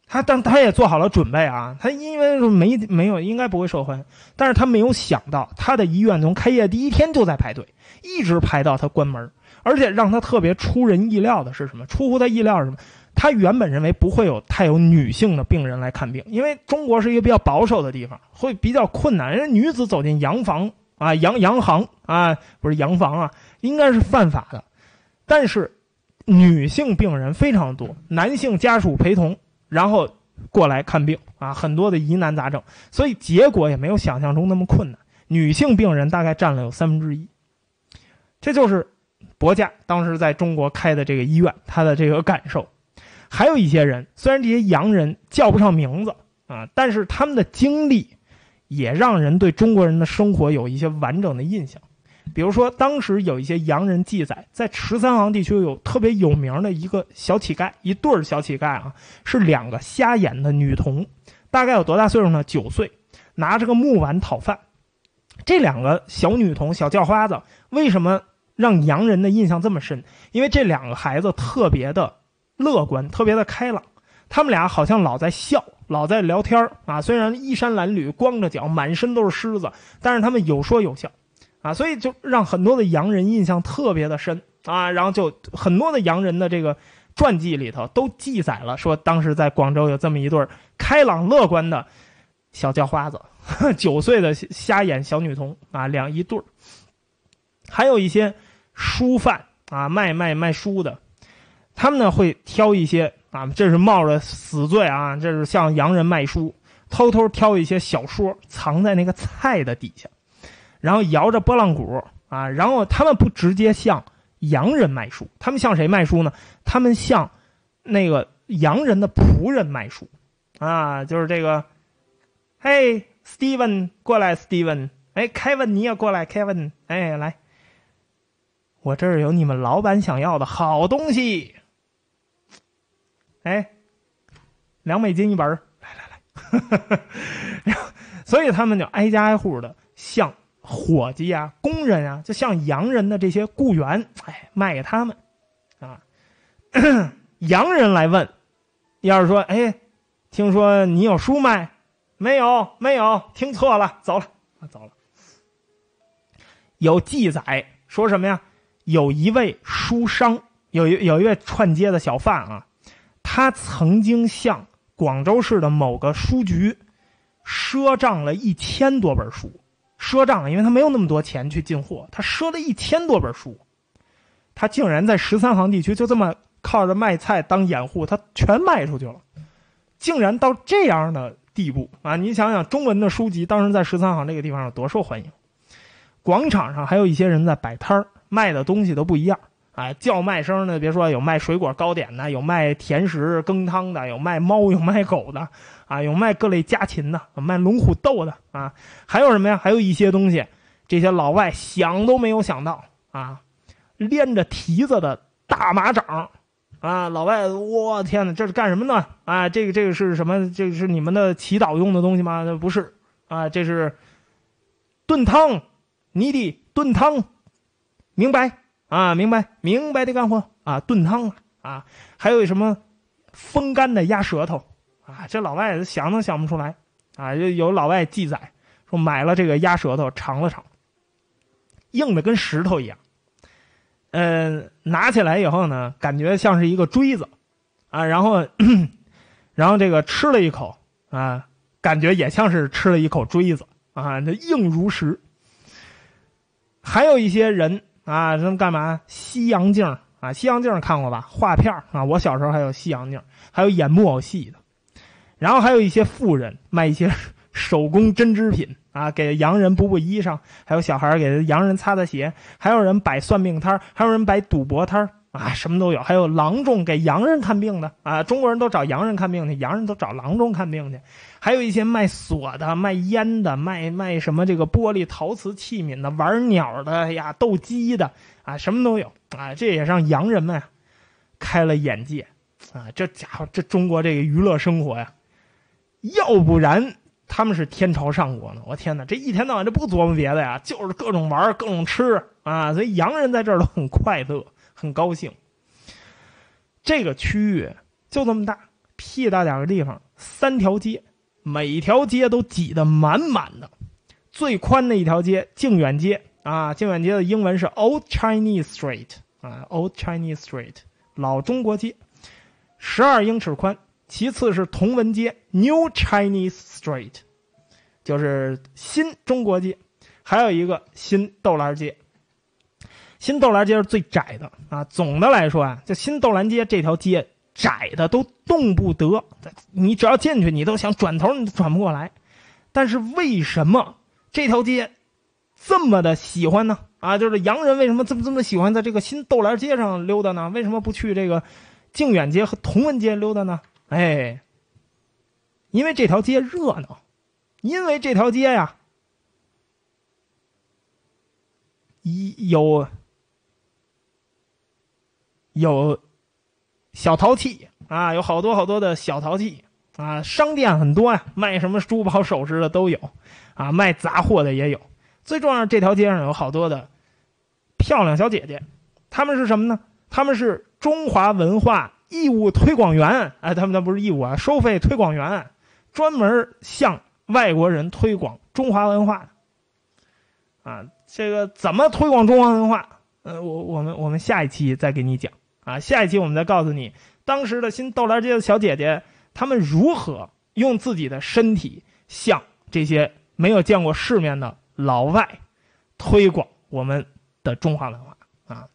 他但他也做好了准备啊，他因为没没有应该不会受欢迎，但是他没有想到，他的医院从开业第一天就在排队，一直排到他关门。而且让他特别出人意料的是什么？出乎他意料是什么？他原本认为不会有太有女性的病人来看病，因为中国是一个比较保守的地方，会比较困难。人家女子走进洋房啊，洋洋行啊，不是洋房啊，应该是犯法的。但是女性病人非常多，男性家属陪同，然后过来看病啊，很多的疑难杂症，所以结果也没有想象中那么困难。女性病人大概占了有三分之一，这就是。伯家当时在中国开的这个医院，他的这个感受，还有一些人，虽然这些洋人叫不上名字啊，但是他们的经历也让人对中国人的生活有一些完整的印象。比如说，当时有一些洋人记载，在十三行地区有特别有名的一个小乞丐，一对儿小乞丐啊，是两个瞎眼的女童，大概有多大岁数呢？九岁，拿着个木碗讨饭。这两个小女童，小叫花子，为什么？让洋人的印象这么深，因为这两个孩子特别的乐观，特别的开朗。他们俩好像老在笑，老在聊天啊。虽然衣衫褴褛、光着脚、满身都是虱子，但是他们有说有笑啊，所以就让很多的洋人印象特别的深啊。然后就很多的洋人的这个传记里头都记载了，说当时在广州有这么一对开朗乐观的小叫花子，九岁的瞎眼小女童啊，两一对儿，还有一些。书贩啊，卖卖卖书的，他们呢会挑一些啊，这是冒着死罪啊，这是向洋人卖书，偷偷挑一些小说藏在那个菜的底下，然后摇着拨浪鼓啊，然后他们不直接向洋人卖书，他们向谁卖书呢？他们向那个洋人的仆人卖书啊，就是这个，嘿，Steven 过来，Steven，哎，Kevin 你也过来，Kevin，哎，来。我这儿有你们老板想要的好东西，哎，两美金一本来来来，所以他们就挨家挨户的向伙计啊、工人啊，就像洋人的这些雇员，哎，卖给他们啊。洋人来问，要是说，哎，听说你有书卖？没有，没有，听错了，走了，走了。有记载说什么呀？有一位书商，有一有一位串街的小贩啊，他曾经向广州市的某个书局赊账了一千多本书。赊账，因为他没有那么多钱去进货，他赊了一千多本书。他竟然在十三行地区就这么靠着卖菜当掩护，他全卖出去了，竟然到这样的地步啊！你想想，中文的书籍当时在十三行这个地方有多受欢迎？广场上还有一些人在摆摊儿。卖的东西都不一样啊！叫卖声呢，别说有卖水果糕点的，有卖甜食羹汤的，有卖猫，有卖狗的，啊，有卖各类家禽的，卖龙虎斗的啊，还有什么呀？还有一些东西，这些老外想都没有想到啊，连着蹄子的大马掌啊！老外，我天哪，这是干什么呢？啊，这个这个是什么？这个是你们的祈祷用的东西吗？不是啊，这是炖汤，你的炖汤。明白啊，明白明白的干活啊，炖汤啊，还有什么风干的鸭舌头啊，这老外想都想不出来啊！就有老外记载说买了这个鸭舌头尝了尝，硬的跟石头一样。嗯，拿起来以后呢，感觉像是一个锥子啊，然后 然后这个吃了一口啊，感觉也像是吃了一口锥子啊，那硬如石。还有一些人啊，什么干嘛？西洋镜啊，西洋镜看过吧？画片啊，我小时候还有西洋镜，还有演木偶戏的。然后还有一些富人卖一些 手工针织品啊，给洋人补补衣裳，还有小孩给洋人擦擦鞋，还有人摆算命摊还有人摆赌博摊啊，什么都有。还有郎中给洋人看病的啊，中国人都找洋人看病去，洋人都找郎中看病去。还有一些卖锁的、卖烟的、卖卖什么这个玻璃陶瓷器皿的、玩鸟的呀、斗鸡的啊，什么都有啊！这也让洋人们开了眼界啊！这家伙，这中国这个娱乐生活呀，要不然他们是天朝上国呢？我天哪，这一天到晚这不琢磨别的呀，就是各种玩、各种吃啊！所以洋人在这儿都很快乐、很高兴。这个区域就这么大，屁大点的地方，三条街。每条街都挤得满满的，最宽的一条街靖远街啊，靖远街的英文是 Old Chinese Street 啊，Old Chinese Street 老中国街，十二英尺宽。其次是同文街 New Chinese Street，就是新中国街，还有一个新豆篮街。新豆篮街是最窄的啊。总的来说啊，就新豆篮街这条街。窄的都动不得，你只要进去，你都想转头，你都转不过来。但是为什么这条街这么的喜欢呢？啊，就是洋人为什么这么这么喜欢在这个新豆篮街上溜达呢？为什么不去这个靖远街和同文街溜达呢？哎，因为这条街热闹，因为这条街呀，一有有。小淘气啊，有好多好多的小淘气啊，商店很多呀，卖什么珠宝首饰的都有，啊，卖杂货的也有。最重要，这条街上有好多的漂亮小姐姐，她们是什么呢？他们是中华文化义务推广员，哎，他们那不是义务啊，收费推广员，专门向外国人推广中华文化的。啊，这个怎么推广中华文化？呃，我我们我们下一期再给你讲。啊，下一期我们再告诉你，当时的新豆篮街的小姐姐，她们如何用自己的身体向这些没有见过世面的老外推广我们的中华文化啊！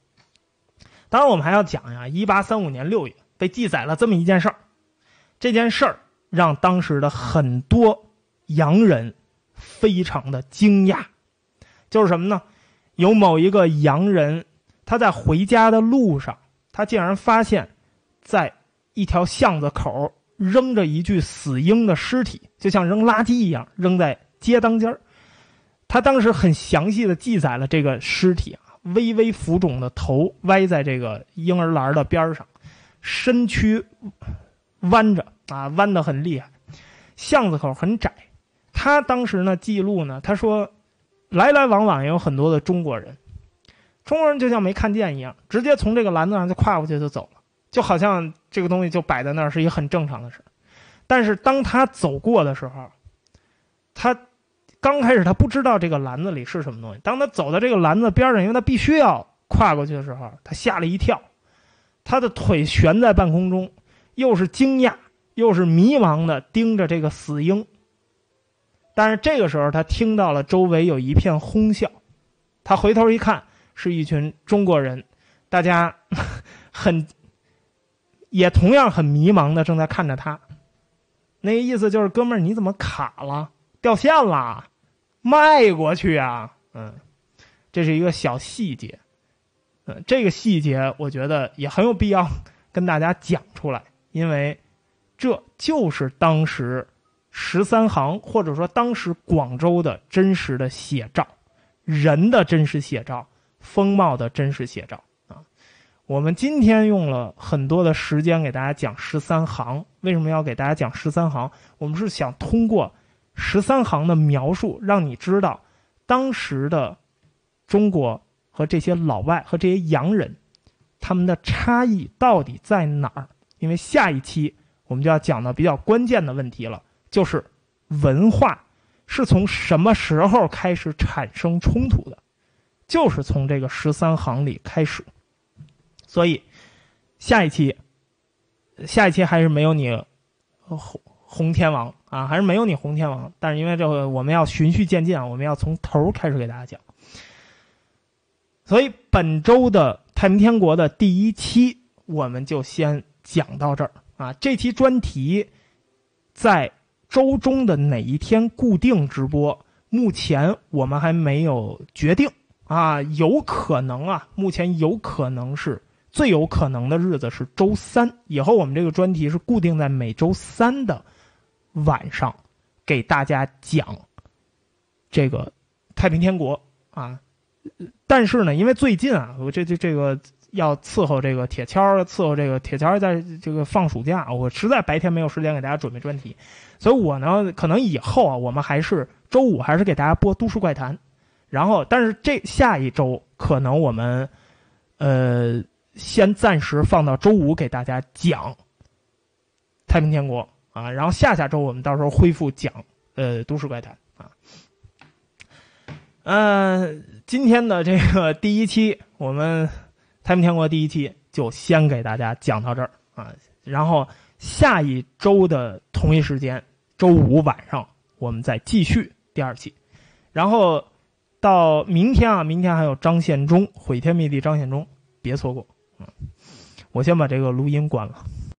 当然，我们还要讲呀，一八三五年六月被记载了这么一件事儿，这件事儿让当时的很多洋人非常的惊讶，就是什么呢？有某一个洋人，他在回家的路上。他竟然发现，在一条巷子口扔着一具死鹰的尸体，就像扔垃圾一样扔在街当间。他当时很详细的记载了这个尸体啊，微微浮肿的头歪在这个婴儿篮的边上，身躯弯着啊，弯得很厉害。巷子口很窄，他当时呢记录呢，他说，来来往往有很多的中国人。中国人就像没看见一样，直接从这个篮子上就跨过去就走了，就好像这个东西就摆在那儿是一个很正常的事。但是当他走过的时候，他刚开始他不知道这个篮子里是什么东西。当他走到这个篮子边上，因为他必须要跨过去的时候，他吓了一跳，他的腿悬在半空中，又是惊讶又是迷茫的盯着这个死鹰。但是这个时候他听到了周围有一片哄笑，他回头一看。是一群中国人，大家 很也同样很迷茫的正在看着他。那个意思就是，哥们儿你怎么卡了？掉线了？迈过去啊？嗯，这是一个小细节。嗯，这个细节我觉得也很有必要 跟大家讲出来，因为这就是当时十三行或者说当时广州的真实的写照，人的真实写照。风貌的真实写照啊！我们今天用了很多的时间给大家讲十三行，为什么要给大家讲十三行？我们是想通过十三行的描述，让你知道当时的中国和这些老外和这些洋人他们的差异到底在哪儿，因为下一期我们就要讲到比较关键的问题了，就是文化是从什么时候开始产生冲突的？就是从这个十三行里开始。所以下一期，下一期还是没有你红红天王啊，还是没有你红天王。但是因为这个，我们要循序渐进啊，我们要从头开始给大家讲。所以本周的太平天国的第一期，我们就先讲到这儿啊。这期专题在周中的哪一天固定直播？目前我们还没有决定啊，有可能啊，目前有可能是最有可能的日子是周三。以后我们这个专题是固定在每周三的晚上给大家讲这个太平天国啊。但是呢，因为最近啊，我这这这个要伺候这个铁锹，伺候这个铁锹在这个放暑假，我实在白天没有时间给大家准备专题，所以我呢，可能以后啊，我们还是周五还是给大家播《都市怪谈》，然后，但是这下一周可能我们，呃，先暂时放到周五给大家讲太平天国啊，然后下下周我们到时候恢复讲呃《都市怪谈》啊，嗯。今天的这个第一期，我们太平天国第一期就先给大家讲到这儿啊。然后下一周的同一时间，周五晚上我们再继续第二期。然后到明天啊，明天还有张献忠毁天灭地，张献忠别错过。嗯，我先把这个录音关了。